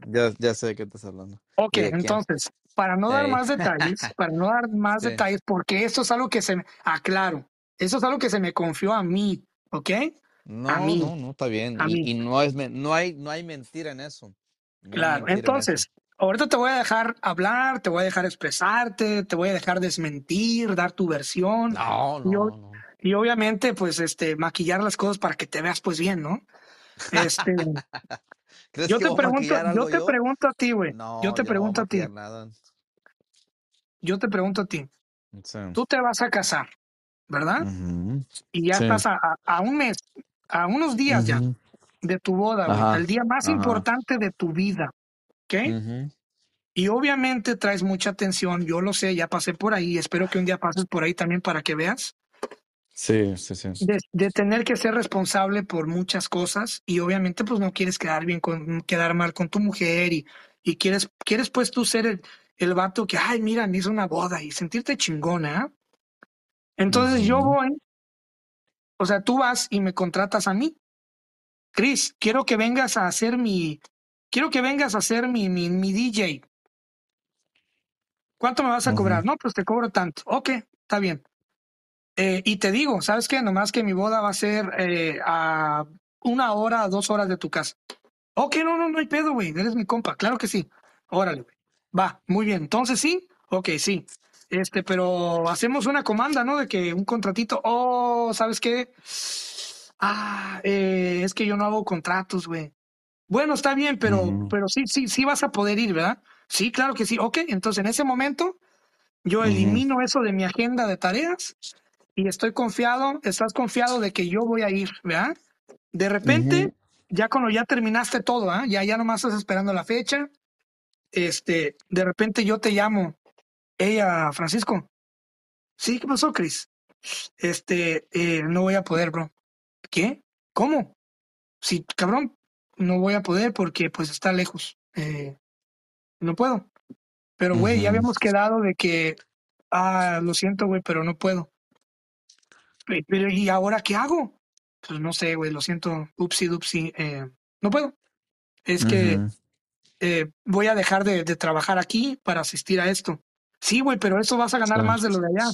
S2: Ya, ya sé de qué estás hablando.
S1: Ok, entonces, para no dar
S2: Ey.
S1: más detalles, para no dar más
S2: Sí.
S1: detalles, porque esto es algo que se me, aclaro, eso es algo que se me confió a mí, ¿ok?
S2: No,
S1: mí.
S2: no, no, está bien.
S1: A
S2: Y,
S1: mí.
S2: y no es, no hay, no hay mentira en eso. No
S1: Claro,
S2: en
S1: entonces,
S2: eso.
S1: ahorita te voy a dejar hablar, te voy a dejar expresarte, te voy a dejar desmentir, dar tu versión
S2: No,
S1: yo-
S2: no, no.
S1: Y obviamente, pues, este, maquillar las cosas para que te veas, pues, bien, ¿no? Este,
S2: ¿Crees
S1: yo
S2: que
S1: te pregunto, yo te
S2: yo?
S1: pregunto a ti, güey,
S2: No,
S1: yo te
S2: yo no voy a
S1: pregunto a ti,
S2: nada.
S1: yo te pregunto a ti,
S2: Sí.
S1: tú te vas a casar, ¿verdad? Y ya
S2: Sí.
S1: estás a, un mes, a unos días ya de tu boda, güey, el día más
S2: ajá.
S1: importante de tu vida, ¿ok? Y obviamente traes mucha atención, yo lo sé, ya pasé por ahí, espero que un día pases por ahí también para que veas,
S2: Sí, sí, sí.
S1: de, de tener que ser responsable por muchas cosas y obviamente pues no quieres quedar bien con, quedar mal con tu mujer y, y quieres, quieres pues tú ser el, el vato que, ay, mira, me hizo una boda y sentirte chingona. Entonces yo voy, o sea, tú vas y me contratas a mí. Chris, quiero que vengas a hacer mi, quiero que vengas a hacer mi, mi, mi DJ. ¿Cuánto me vas a cobrar? No, pues te cobro tanto. Ok, está bien. Eh, y te digo, ¿sabes qué? Nomás que mi boda va a ser eh, a una hora, a dos horas de tu casa. Ok, no, no, no hay pedo, güey. Eres mi compa. Claro que sí. Órale, güey. Va, muy bien. Entonces sí. Ok, sí. Este, pero hacemos una comanda, ¿no? De que un contratito. Oh, ¿sabes qué? Ah, eh, es que yo no hago contratos, güey. Bueno, está bien, pero, pero sí, sí, sí vas a poder ir, ¿verdad? Sí, claro que sí. Ok, entonces en ese momento yo elimino eso de mi agenda de tareas y estoy confiado, estás confiado de que yo voy a ir, ¿verdad? De repente, ya cuando ya terminaste todo, ¿ah? ya, ya nomás estás esperando la fecha, este, de repente yo te llamo, ella, Francisco, sí, ¿qué pasó, Chris? Este, eh, no voy a poder, bro. ¿Qué? ¿Cómo? Sí, cabrón, no voy a poder porque pues está lejos. Eh, no puedo. Pero, güey, ya habíamos quedado de que, ah, lo siento, güey, pero no puedo. Pe- Pero, ¿y ahora qué hago? Pues no sé, güey, lo siento, upsi, dupsi, eh, no puedo. Es que eh, voy a dejar de, de trabajar aquí para asistir a esto. Sí, güey, pero eso vas a ganar
S2: Sí.
S1: más de lo de allá.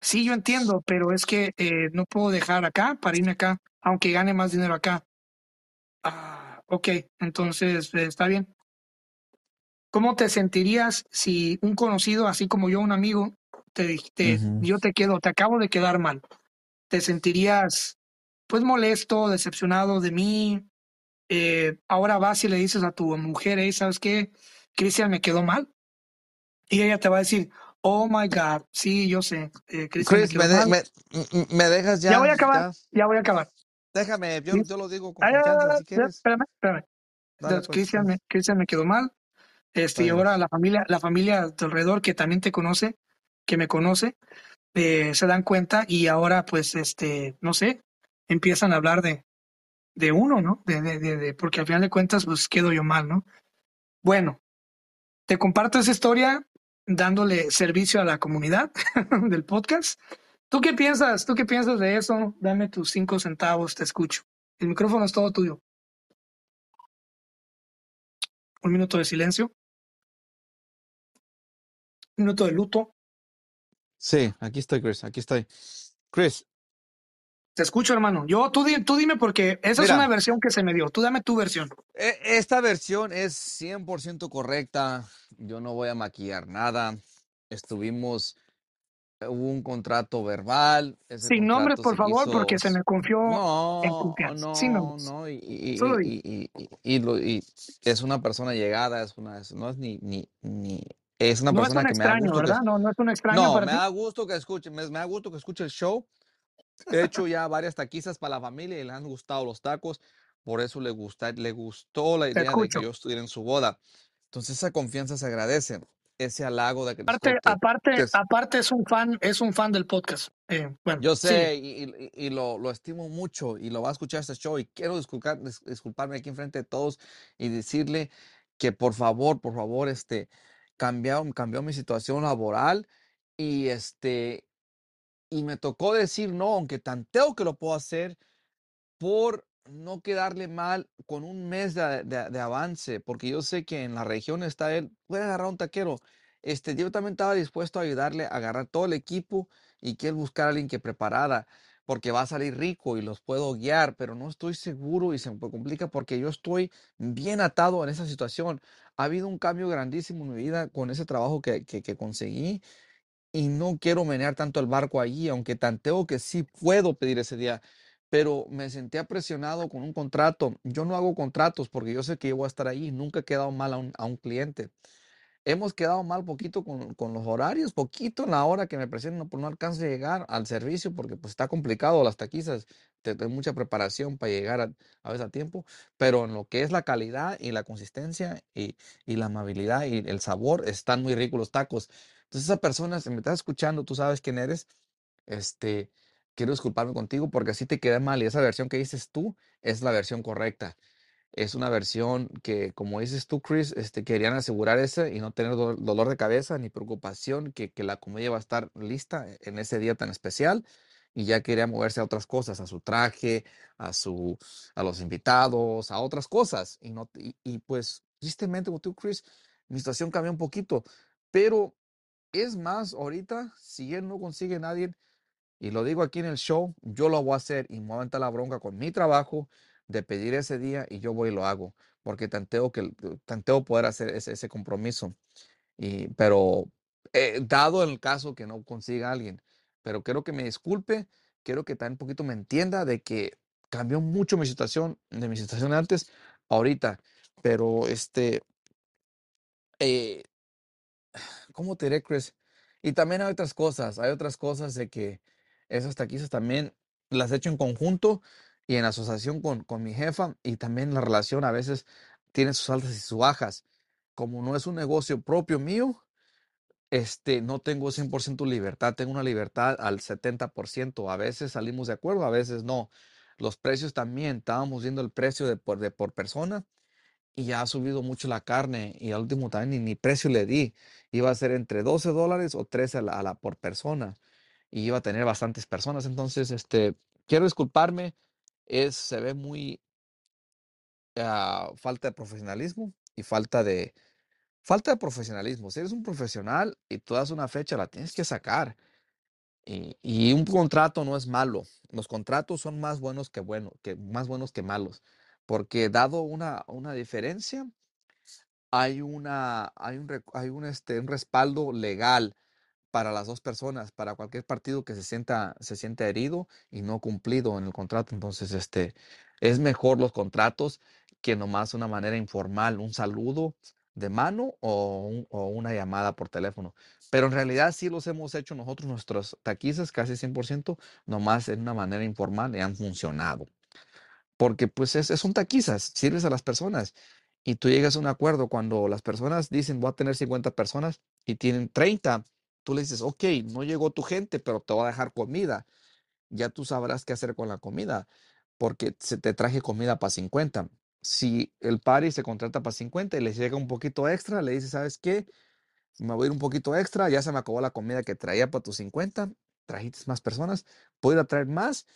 S1: Sí, yo entiendo, pero es que eh, no puedo dejar acá para irme acá, aunque gane más dinero acá. Ah, ok, entonces eh, está bien. ¿Cómo te sentirías si un conocido, así como yo, un amigo, te dijiste, yo te quedo, te acabo de quedar mal? ¿Te sentirías, pues, molesto, decepcionado de mí? Eh, ahora vas y le dices a tu mujer, "Hey, ¿sabes qué? Cristian me quedó mal. Y ella te va a decir, oh my God, sí, yo sé, eh, Cristian me
S2: Chris,
S1: quedó
S2: me, de-
S1: mal.
S2: me, me dejas ya.
S1: Ya voy a acabar,
S2: ya?
S1: ya voy a acabar.
S2: Déjame, yo,
S1: Sí.
S2: yo lo digo con confianza, si quieres.
S1: espérame, espérame.
S2: Dale,
S1: Entonces,
S2: pues,
S1: Cristian, me,
S2: pues,
S1: Cristian me quedó mal. Este, y ahora la familia, la familia tu alrededor que también te conoce, que me conoce, eh, se dan cuenta y ahora, pues, este, no sé, empiezan a hablar de, de uno, ¿no? De, de, de, de- porque al final de cuentas, pues quedo yo mal, ¿no? Bueno, te comparto esa historia dándole servicio a la comunidad del podcast. ¿Tú qué piensas? ¿Tú qué piensas de eso? Dame tus cinco centavos, te escucho. El micrófono es todo tuyo. Un minuto de silencio. Un minuto de luto.
S2: Sí, aquí estoy, Chris, aquí estoy. Chris,
S1: Te escucho, hermano. Yo, tú, tú dime porque esa es una versión que se me dio. Tú dame tu versión.
S2: e- esta versión es 100% correcta. Yo no voy a maquillar nada. Estuvimos, hubo un contrato verbal. Ese
S1: Sin nombres,
S2: contrato
S1: por
S2: se
S1: favor,
S2: hizo
S1: porque se me confió en
S2: No,
S1: confianza. Sin
S2: no,
S1: nombres.
S2: no, y, y,
S1: Solo
S2: y, y, lo- y es una persona llegada, es una, no es ni, ni, ni, es una
S1: No es
S2: persona
S1: un
S2: que me da
S1: extraño,
S2: gusto que,
S1: ¿verdad? No, no es un extraño
S2: no,
S1: para
S2: me
S1: ti.
S2: da gusto que escuche, me, me da gusto que escuche el show. He hecho ya varias taquizas para la familia y le han gustado los tacos, por eso le gusta, le gustó la idea de que yo estuviera en su boda. Entonces esa confianza se agradece, ese halago de que
S1: Aparte, aparte,
S2: que es-
S1: aparte es un fan, es un fan del podcast. Eh, bueno,
S2: Yo sé y, y- y lo, lo estimo mucho y lo va a escuchar este show y quiero disculpar, dis- disculparme aquí enfrente de todos y decirle que por favor, por favor, este, cambió, mi situación laboral y este, y me tocó decir no, aunque tanteo que lo puedo hacer por no quedarle mal con un mes de, de- de avance, porque yo sé que en la región está él, puede agarrar un taquero. Este, yo también estaba dispuesto a ayudarle a agarrar todo el equipo y que él buscara a alguien que preparara, porque va a salir rico y los puedo guiar, pero no estoy seguro y se me complica porque yo estoy bien atado en esa situación. Ha habido un cambio grandísimo en mi vida con ese trabajo que, que, conseguí y no quiero menear tanto el barco allí, aunque tanteo que sí puedo pedir ese día, pero me sentía presionado con un contrato. Yo no hago contratos porque yo sé que yo voy a estar ahí, nunca he quedado mal a un, a un cliente. Hemos quedado mal poquito con, con los horarios, poquito en la hora que me presionan, no, no alcanzo a llegar al servicio porque pues está complicado las taquizas, te doy mucha preparación para llegar a, a veces a tiempo, pero en lo que es la calidad y la consistencia y, y la amabilidad y el sabor, están muy ricos los tacos. Entonces esa persona, si me estás escuchando, tú sabes quién eres, este, quiero disculparme contigo porque así te quedé mal y esa versión que dices tú es la versión correcta. Es una versión que, como dices tú, Chris, este, querían asegurar ese y no tener do- dolor de cabeza ni preocupación que, que la comedia va a estar lista e- en ese día tan especial y ya quería moverse a otras cosas, a su traje, a su, a los invitados, a otras cosas. Y, no, y, y pues, tristemente, como tú, Chris, mi situación cambió un poquito, pero es más, ahorita, si él no consigue a nadie, y lo digo aquí en el show, yo lo voy a hacer y me voy a aventar la bronca con mi trabajo de pedir ese día y yo voy y lo hago, porque tanteo, que, tanteo poder hacer ese, ese compromiso. Y, pero eh, dado el caso que no consiga alguien, pero quiero que me disculpe, quiero que también un poquito me entienda de que cambió mucho mi situación, de mi situación antes, ahorita, pero este, eh, ¿cómo te diré, Chris? Y también hay otras cosas, hay otras cosas de que esas taquizas también las he hecho en conjunto y en asociación con, con mi jefa y también la relación a veces tiene sus altas y sus bajas. Como no es un negocio propio mío, este, no tengo 100% libertad, tengo una libertad al 70%. A veces salimos de acuerdo, a veces no. Los precios también, estábamos viendo el precio de por, de por persona y ya ha subido mucho la carne y al último también ni, ni precio le di. Iba a ser entre 12 dólares o 13 a la, a la por persona y iba a tener bastantes personas. Entonces, este, quiero disculparme, es, se ve muy ah, falta de profesionalismo y falta de, falta de profesionalismo. Si eres un profesional y tú das una fecha, la tienes que sacar. Y, y un contrato no es malo. Los contratos son más buenos que bueno, que más buenos que malos, porque dado una, una diferencia, hay una, hay un, hay un, este, un respaldo legal para las dos personas, para cualquier partido que se sienta, se sienta herido y no cumplido en el contrato. Entonces, este, es mejor los contratos que nomás una manera informal, un saludo de mano o, un- o una llamada por teléfono. Pero en realidad sí los hemos hecho nosotros, nuestros taquizas, casi 100%, nomás en una manera informal y han funcionado. porque pues es, taquizas, sirves a las personas y tú llegas a un acuerdo cuando las personas dicen voy a tener 50 personas y tienen 30, tú le dices, ok, no llegó tu gente, pero te voy a dejar comida. Ya tú sabrás qué hacer con la comida, porque se te traje comida para 50. Si el party se contrata para 50 y les llega un poquito extra, le dices, ¿sabes qué? Me voy a ir un poquito extra, ya se me acabó la comida que traía para tus 50, trajiste más personas, puedo ir a traer más,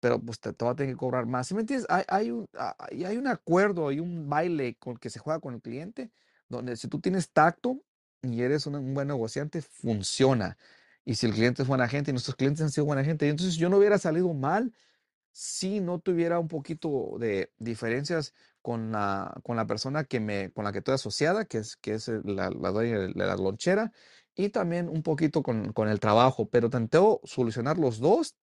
S2: pero pues te, te va a tener que cobrar más. ¿Sí me entiendes? Hay, un, hay un acuerdo, hay un baile con que se juega con el cliente, donde si tú tienes tacto y eres un, buen negociante, funciona. Y si el cliente es buena gente y nuestros clientes han sido buena gente, entonces yo no hubiera salido mal si no tuviera un poquito de diferencias con la, con la persona que me, con la que estoy asociada, que es, que es la, la dueña de la lonchera, y también un poquito con, con el trabajo, pero tenteo solucionar los dos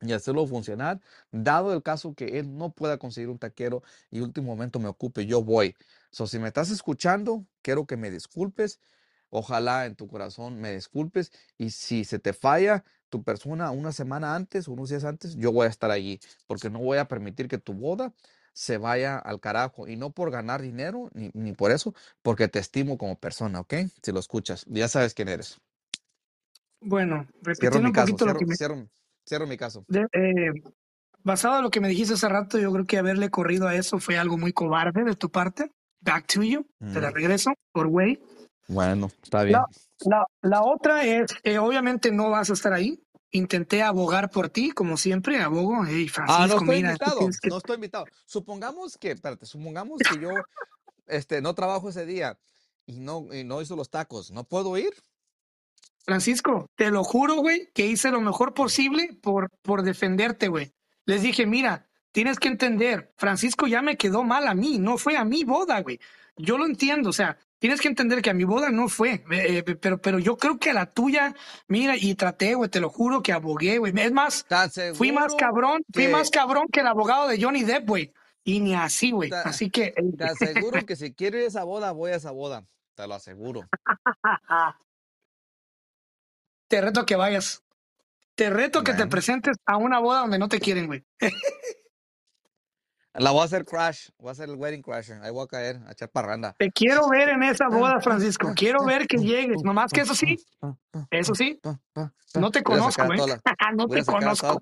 S2: y hacerlo funcionar, dado el caso que él no pueda conseguir un taquero y último momento me ocupe, yo voy. So, si me estás escuchando, quiero que me disculpes. Ojalá en tu corazón me disculpes y si se te falla tu persona una semana antes, unos días antes, yo voy a estar allí porque no voy a permitir que tu boda se vaya al carajo y no por ganar dinero ni, ni por eso, porque te estimo como persona, ¿ok? Si lo escuchas, ya sabes quién eres.
S1: Bueno, repitiendo
S2: mi
S1: un
S2: caso,
S1: poquito lo
S2: cierro,
S1: que me...
S2: cierro, cierro mi caso.
S1: de- eh, basado en lo que me dijiste hace rato, yo creo que haberle corrido a eso fue algo muy cobarde de tu parte. Back to you. Te la regreso, por güey.
S2: Bueno, está bien.
S1: La, la, la otra es, eh, obviamente no vas a estar ahí. Intenté abogar por ti, como siempre, abogo. Hey,
S2: Ah, no
S1: Francisco,
S2: estoy
S1: mira,
S2: invitado,
S1: que...
S2: no estoy invitado. Supongamos que, espérate, supongamos que yo este, no trabajo ese día y no, y no hizo los tacos, ¿no puedo ir?
S1: Francisco, te lo juro, güey, que hice lo mejor posible por, por defenderte, güey. Les dije, mira, tienes que entender, Francisco ya me quedó mal a mí, no fue a mi boda, güey. Yo lo entiendo, o sea, tienes que entender que a mi boda no fue, eh, eh, pero, pero yo creo que a la tuya, mira, y traté, güey, te lo juro que abogué, güey. Es más,
S2: ¿Tan
S1: fui más cabrón, fui más cabrón que el abogado de Johnny Depp, güey. Y ni así, güey. Así que, eh,
S2: te aseguro que si quiero ir a esa boda, voy a esa boda, te lo aseguro.
S1: te reto que vayas. Te reto que te presentes a una boda donde no te quieren, güey.
S2: la voy a hacer crash, voy a hacer el wedding crasher, ahí voy a caer, a echar parranda.
S1: Te quiero ver en esa
S2: Pa,
S1: boda,
S2: pa,
S1: Francisco.
S2: pa,
S1: Quiero ver que llegues. Nomás que eso sí, eso sí, no te conozco, ¿eh?
S2: las,
S1: no te conozco.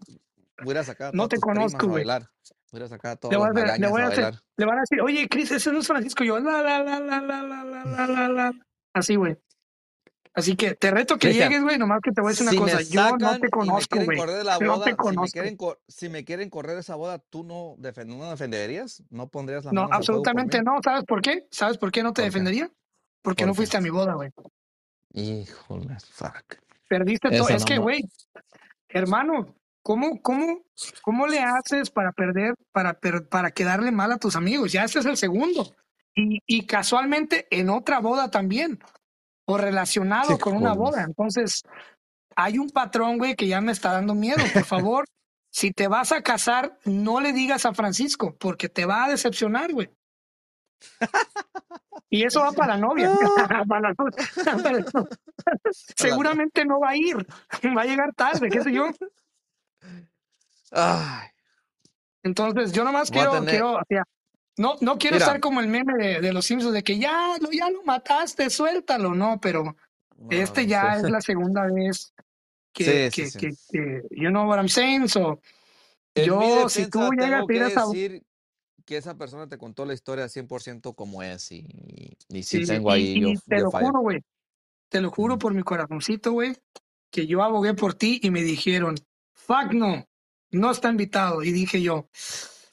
S2: voy a sacar a
S1: No te conozco, güey.
S2: voy a sacar a
S1: Le
S2: todas
S1: voy
S2: las
S1: a, hacer- le voy
S2: a
S1: hacer, le van a decir, oye, Chris, ese no es Francisco. Yo, la, la, la, la, la, la, la, la, la, la. Así, güey. Así que te reto que
S2: Cristian,
S1: llegues, güey. Nomás que te voy a decir una
S2: si
S1: cosa. Yo no te conozco, güey.
S2: la
S1: No te
S2: si me quieren, cor- si me quieren correr esa boda, ¿tú no, defen- no defenderías? ¿No pondrías las
S1: No, absolutamente no. ¿Sabes por qué? ¿Sabes por qué no te defendería? Porque no fuiste a mi boda, güey.
S2: Híjole, fuck.
S1: Perdiste todo. Es
S2: no
S1: que, güey, hermano, ¿cómo, cómo, cómo le haces para perder, para, per- para quedarle mal a tus amigos? Ya este es el segundo. Y, y casualmente en otra boda también, o relacionado con una boda. Entonces, hay un patrón, güey, que ya me está dando miedo. Por favor, si te vas a casar, no le digas a Francisco, porque te va a decepcionar, güey. Y eso va para la novia. Para la Seguramente no va a ir. Va a llegar tarde, qué sé yo. Entonces, yo nomás quiero,
S2: tener...
S1: quiero, o sea, no, no quiero
S2: Mira,
S1: estar como el meme de, de los Simpsons de que ya lo, ya lo mataste, suéltalo, no, pero este
S2: no,
S1: ya
S2: sí.
S1: es la segunda vez que,
S2: Sí, sí,
S1: que,
S2: sí.
S1: que, que, you know what I'm saying, so,
S2: En
S1: yo, si tú
S2: defensa
S1: llegas a ir
S2: que
S1: a esa,
S2: decir que esa persona te contó la historia 100% como es y, y, y sí, tengo
S1: y,
S2: ahí, yo,
S1: y te
S2: yo
S1: lo
S2: fallo.
S1: juro, güey, te lo juro por mi corazoncito, güey, que yo abogué por ti y me dijeron, fuck no, no está invitado. Y dije yo,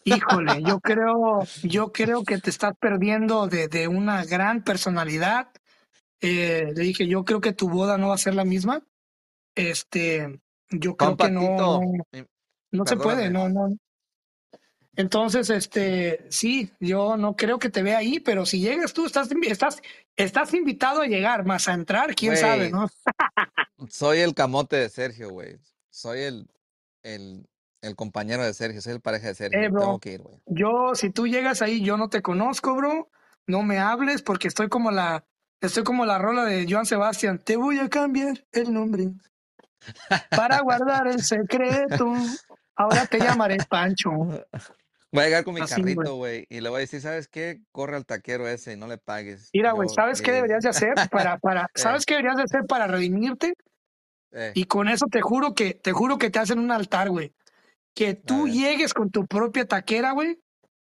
S1: híjole, yo creo, yo creo que te estás perdiendo de, de una gran personalidad. Eh, le dije, yo creo que tu boda no va a ser la misma. Este, yo creo que no, no, se puede, no, no. Entonces, este, sí, yo no creo que te vea ahí, pero si llegas tú, estás, estás, estás invitado a llegar, más a entrar, quién sabe, ¿no?
S2: soy el camote de Sergio, güey. Soy el, el, el compañero de Sergio, soy el pareja de
S1: Eh,
S2: Sergio.
S1: bro,
S2: Tengo que ir, güey.
S1: yo, si tú llegas ahí, yo no te conozco, bro, no me hables porque estoy como la, estoy como la rola de Joan Sebastián, te voy a cambiar el nombre para guardar el secreto. Ahora te llamaré Pancho.
S2: Voy a llegar con mi
S1: Así,
S2: carrito, güey, y le voy a decir, ¿sabes qué? Corre al taquero ese y no le pagues.
S1: Mira, güey, ¿sabes qué
S2: eh,
S1: deberías de hacer para, para,
S2: eh,
S1: ¿sabes qué deberías de hacer para redimirte?
S2: eh,
S1: Y con eso te juro que, te juro que te hacen un altar, güey. Que tú llegues con tu propia taquera, güey.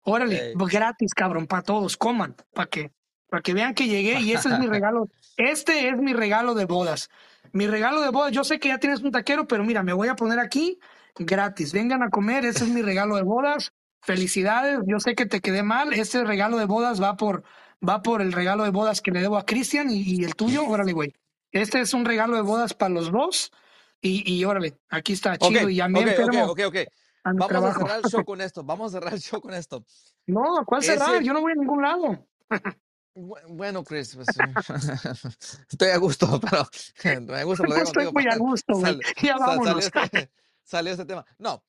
S1: Órale,
S2: ey.
S1: gratis, cabrón, para todos, coman, para que, para que vean que llegué y ese es mi regalo. Este es mi regalo de bodas. Mi regalo de bodas, yo sé que ya tienes un taquero, pero mira, me voy a poner aquí gratis. Vengan a comer, ese es mi regalo de bodas. Felicidades, yo sé que te quedé mal. Este regalo de bodas va por, va por el regalo de bodas que le debo a Cristian y, y el tuyo, órale, güey. Este es un regalo de bodas para los dos. Y, y órale, aquí está, chido. Y ya me
S2: ok, ok,
S1: enfermo
S2: ok, ok.
S1: a
S2: Vamos a
S1: trabajo.
S2: cerrar el show con esto. Vamos a cerrar el show con esto.
S1: No, ¿cuál cerrar?
S2: Ese,
S1: Yo no voy a ningún lado.
S2: bu- bueno, Chris, pues, estoy a gusto, pero me gusta platicar
S1: estoy muy a gusto,
S2: sal-
S1: Ya
S2: sal- salió
S1: vámonos.
S2: este, salió este tema. No,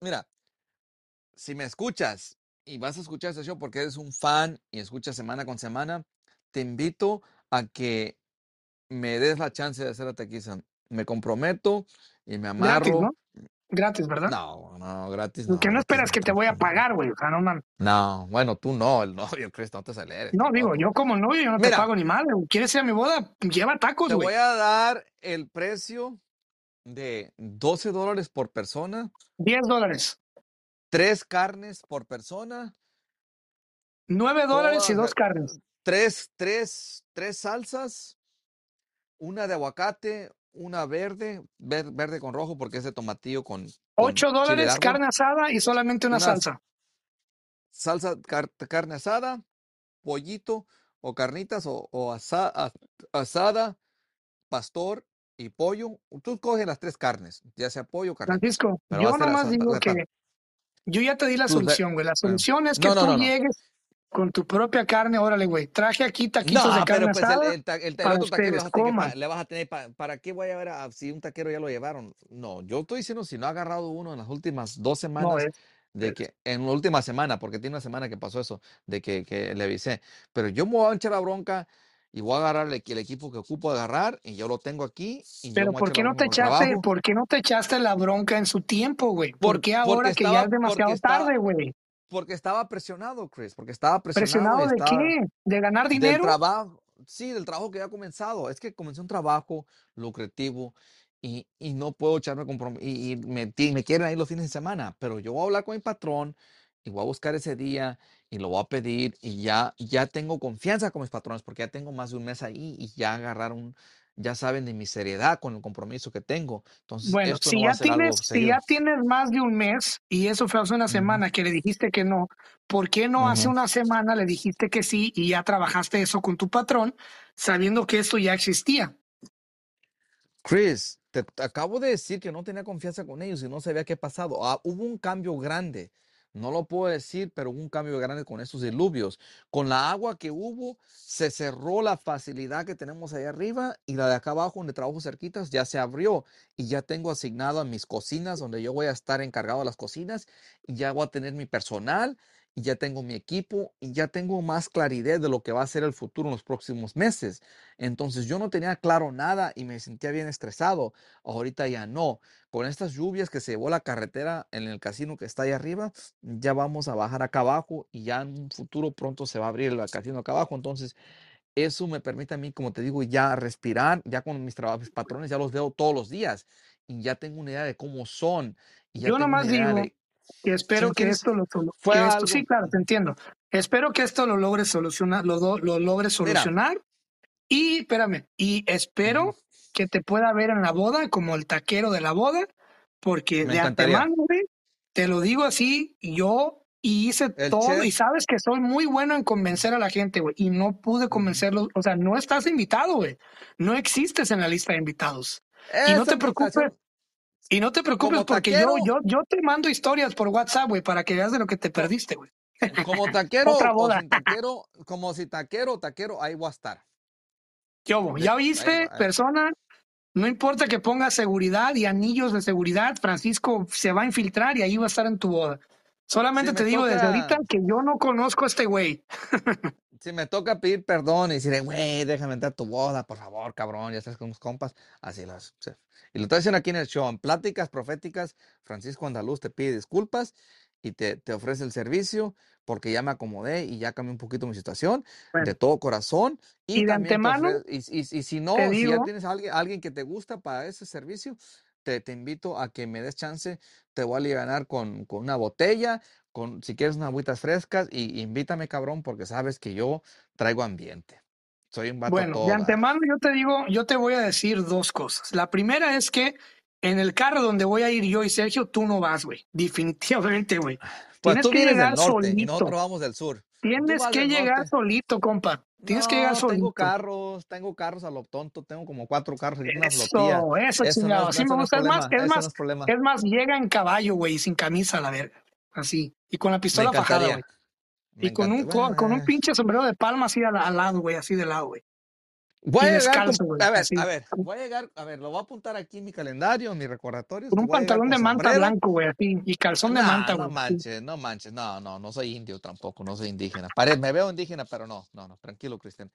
S2: mira, si me escuchas y vas a escuchar este show porque eres un fan y escuchas semana con semana, te invito a que me des la chance de hacer la tequiza. Me comprometo y me
S1: Gratis,
S2: amarro.
S1: ¿no? Gratis, ¿verdad?
S2: No, no, gratis
S1: Que
S2: no,
S1: no
S2: gratis
S1: esperas que te voy a pagar, güey. O sea, no mames.
S2: No, bueno, tú no, el novio, Chris, no te aceleres,
S1: No, digo, yo como novio yo no te pago ni madre. güey. ¿Quieres ir a mi boda? Lleva tacos,
S2: te
S1: güey.
S2: voy a dar el precio de 12 dólares por persona,
S1: 10 dólares.
S2: tres carnes por persona,
S1: 9 dólares y dos carnes.
S2: tres, tres, tres salsas, una de aguacate, una verde, ver- verde con rojo porque es de tomatillo con, con
S1: 8
S2: chile de
S1: dólares, carne asada y solamente una
S2: una
S1: salsa.
S2: salsa, car- carne asada, pollito o carnitas o, o asa- as- asada, pastor y pollo. Tú coges las tres carnes, ya sea pollo o carnitas,
S1: Francisco, yo nomás digo que yo ya te di la solución, güey. La solución es que
S2: No, no,
S1: tú
S2: no.
S1: llegues con tu propia carne. Órale, güey. Traje aquí taquitos de
S2: No,
S1: carne
S2: pero pues
S1: asada
S2: el, el, el
S1: para
S2: otro
S1: ustedes. Coman.
S2: le vas a tener pa- ¿para qué voy a ver a- si un taquero ya lo llevaron? No, yo estoy diciendo si no ha agarrado uno en las últimas dos
S1: No,
S2: semanas,
S1: es,
S2: de
S1: es-
S2: que, en la última semana, porque tiene una semana que pasó eso, de que, que le avisé. Pero yo me voy a echar la bronca y voy a agarrar el, el equipo que ocupo agarrar y yo lo tengo aquí y
S1: Pero ¿por qué no te echaste, por qué no te echaste la bronca en su tiempo, güey? ¿Por
S2: Por,
S1: qué ahora que ya es demasiado
S2: estaba,
S1: tarde, güey?
S2: Porque estaba presionado, Chris, porque estaba presionado
S1: ¿Presionado de
S2: estaba...
S1: qué? ¿De ganar
S2: Del
S1: dinero?
S2: trabajo, sí, del trabajo que ya ha comenzado. Es que comencé un trabajo lucrativo y, y no puedo echarme compromiso. Y, y me, me quieren ahí los fines de semana, pero yo voy a hablar con mi patrón y voy a buscar ese día y lo voy a pedir y ya, ya tengo confianza con mis patrones porque ya tengo más de un mes ahí y ya agarraron, ya saben de mi seriedad con el compromiso que tengo. Entonces,
S1: Bueno,
S2: esto
S1: si
S2: no va a
S1: ya
S2: algo
S1: tienes, si ya tienes más de un mes y eso fue hace una semana que le dijiste que no, ¿por qué no hace una semana le dijiste que sí y ya trabajaste eso con tu patrón sabiendo que esto ya existía?
S2: Chris, te, acabo de decir que no tenía confianza con ellos y no sabía qué pasado. Ah, hubo un cambio grande. No lo puedo decir, pero un cambio grande con estos diluvios. Con la agua que hubo, se cerró la facilidad que tenemos ahí arriba y la de acá abajo, donde trabajo cerquitas, ya se abrió y ya tengo asignado a mis cocinas, donde yo voy a estar encargado de las cocinas y ya voy a tener mi personal y ya tengo mi equipo y ya tengo más claridad de lo que va a ser el futuro en los próximos meses. Entonces yo no tenía claro nada y me sentía bien estresado. Ahorita ya no. Con estas lluvias que se llevó la carretera en el casino que está ahí arriba, ya vamos a bajar acá abajo y ya en un futuro pronto se va a abrir el casino acá abajo. Entonces eso me permite a mí, como te digo, ya respirar, ya con mis trabajos, mis patrones ya los veo todos los días y ya tengo una idea de cómo son y ya
S1: Yo
S2: tengo
S1: nomás
S2: una idea
S1: digo
S2: de,
S1: que
S2: ¿sí
S1: espero
S2: me
S1: que
S2: entiendes?
S1: esto lo solu-
S2: Fue
S1: que esto sí, claro, te entiendo. Espero que esto lo logres solucionar, lo, do- lo logres
S2: mira,
S1: solucionar y espérame, y espero que te pueda ver en la boda como el taquero de la boda, porque
S2: me
S1: de
S2: encantaría.
S1: antemano, güey, te lo digo así, yo hice
S2: El
S1: todo y
S2: chef,
S1: sabes que soy muy bueno en convencer a la gente, güey, y no pude convencerlos, o sea, no estás invitado, güey, no existes en la lista de invitados. Y no
S2: Esa
S1: te preocupes, y no te preocupes
S2: como
S1: porque yo,
S2: taquero,
S1: yo, yo te mando historias por WhatsApp, güey, para que veas de lo que te perdiste, güey.
S2: como
S1: Otra
S2: taquero o
S1: boda.
S2: sin taquero, como si taquero taquero, ahí voy a estar. De-
S1: ¿Ya
S2: ahí
S1: oíste,
S2: va, eh.
S1: persona? No importa que pongas seguridad y anillos de seguridad, Francisco se va a infiltrar y ahí va a estar en tu boda.
S2: Si
S1: Solamente
S2: me
S1: te digo desde ahorita que yo no conozco a este güey.
S2: si me toca pedir perdón y decirle, güey, déjame entrar a tu boda, por favor, cabrón, ya estás con mis compas, así las. Y lo estoy diciendo aquí en el show, en pláticas proféticas, Francisco Andaluz te pide disculpas y te, te ofrece el servicio porque ya me acomodé y ya cambié un poquito mi situación
S1: Bueno,
S2: de todo corazón. Y,
S1: y de antemano
S2: ofre- y, y- y si no, si ya tienes a alguien, alguien que te gusta para ese servicio, te, te invito a que me des chance, te voy a alivianar con, con una botella, con si quieres unas agüitas frescas y invítame, cabrón, porque sabes que yo traigo ambiente. Soy un vato
S1: bueno, de antemano yo te digo, yo te voy a decir dos cosas. La primera es que en el carro donde voy a ir yo y Sergio, tú no vas, güey. Definitivamente, güey.
S2: Pues
S1: Tienes
S2: tú
S1: que
S2: vienes del
S1: llegar
S2: norte y
S1: solito.
S2: nosotros vamos del sur.
S1: Tienes que llegar
S2: norte.
S1: solito, compa. Tienes que llegar
S2: No, tengo
S1: solito.
S2: carros, tengo carros a lo tonto, tengo como cuatro carros y una flotilla.
S1: Eso, eso,
S2: no
S1: chingado. me
S2: eso no es
S1: gusta. Es más, es más,
S2: no es
S1: más, llega en caballo, güey, sin camisa la verga. Así. Y con la pistola
S2: encantaría.
S1: güey.
S2: Me
S1: Y con un, co- con un
S2: Bueno,
S1: pinche sombrero de palma así al, al lado, güey, así de lado, güey.
S2: Voy a llegar con,
S1: descalzo, güey,
S2: a ver,
S1: así.
S2: a ver, voy a llegar, a ver, lo voy a apuntar aquí en mi calendario, en mis recordatorios,
S1: Con un
S2: llegar
S1: pantalón
S2: con
S1: de manta
S2: sombrero.
S1: blanco, güey, así. Y calzón de
S2: No,
S1: manta,
S2: no
S1: güey. así.
S2: manches, no manches, no, no, no soy indio tampoco, no soy indígena. Pare- me veo indígena, pero no, no, no, tranquilo, Cristian.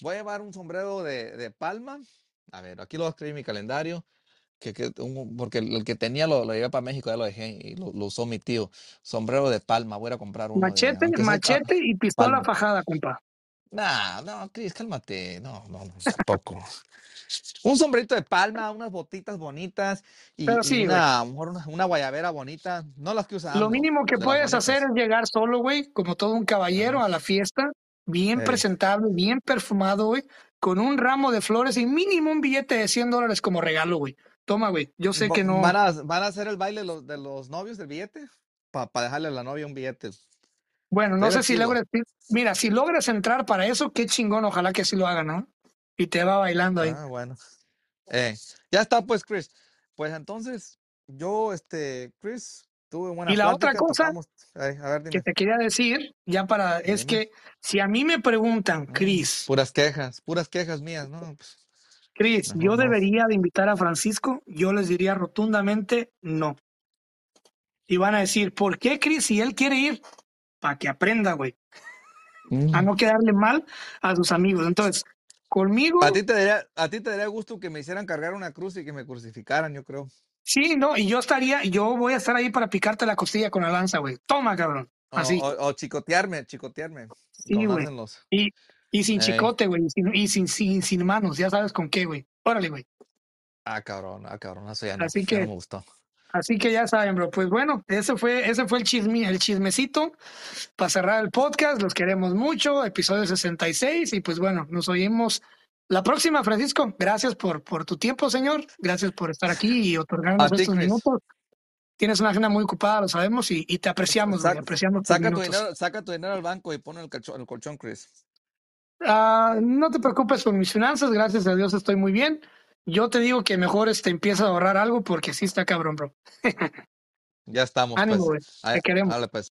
S2: Voy a llevar un sombrero de, de palma. A ver, aquí lo voy a escribir en mi calendario, que, que un- porque el, el que tenía lo, lo llevé para México, ya lo dejé y lo, lo usó mi tío. Sombrero de palma, voy a comprar uno
S1: Machete, machete y pistola
S2: palma.
S1: fajada, compa.
S2: No, no, Cris, cálmate. No, no, no, tampoco. Un sombrerito de palma, unas botitas bonitas y,
S1: Pero
S2: y
S1: sí, güey.
S2: una, a lo mejor una, una guayabera bonita. No las que usa
S1: Lo mínimo que puedes hacer es llegar solo, güey, como todo un caballero a la fiesta, bien presentable, bien perfumado, güey, con un ramo de flores y mínimo un billete de 100 dólares como regalo, güey. Toma, güey. Yo sé que no.
S2: ¿Van a, van a hacer el baile de los, de los novios del billete? Para dejarle a la novia un billete.
S1: Bueno, no sé si
S2: chido.
S1: logres. Mira, si logras entrar para eso, qué chingón. Ojalá que sí lo hagan, ¿no? Y te va bailando ahí.
S2: Ah, bueno. Eh, ya está, pues, Chris. Pues entonces, yo, este, Chris, tuve buena
S1: Y la otra cosa
S2: tocamos. Ey, a ver,
S1: que te quería decir, ya para. Es que si a mí me preguntan,
S2: Mm,
S1: Chris,
S2: Puras quejas, puras quejas mías, ¿no? Pues,
S1: Chris,
S2: mejor
S1: ¿yo debería de invitar a Francisco? Yo les diría rotundamente no. Y van a decir, ¿por qué, Chris? Si él quiere ir, para que aprenda, güey, a no quedarle mal a sus amigos. Entonces, conmigo,
S2: A ti te daría, a ti te daría gusto que me hicieran cargar una cruz y que me crucificaran, yo creo.
S1: sí, no, y yo estaría, yo voy a estar ahí para picarte la costilla con la lanza, güey. Toma, cabrón. Así.
S2: o- o chicotearme, chicotearme.
S1: Sí, güey. Y, y sin
S2: Ey.
S1: chicote, güey, y sin, y sin, sin, sin manos, ya sabes con qué, güey. Órale, güey.
S2: Ah, cabrón, ah, cabrón, eso ya no,
S1: Así
S2: ya no
S1: que,
S2: me gustó.
S1: así que ya saben, bro. Pues bueno, ese fue, ese fue el chisme, el chismecito para cerrar el podcast. Los queremos mucho. Episodio 66. Y pues bueno, nos oímos la próxima, Francisco. Gracias por, por tu tiempo, señor. Gracias por estar aquí y otorgarnos estos minutos. Tienes una agenda muy ocupada, lo sabemos, y, y te apreciamos, güey.
S2: Saca,
S1: Apreciamos tus
S2: saca tu dinero, saca tu dinero al banco y pon el colchón, el colchón, Chris.
S1: Ah, no te preocupes por mis finanzas, gracias a Dios estoy muy bien. Yo te digo que mejor este empieza a ahorrar algo porque sí está cabrón, bro.
S2: Ya estamos,
S1: Ánimo,
S2: pues. Ahí-
S1: Te queremos.
S2: dale, pues.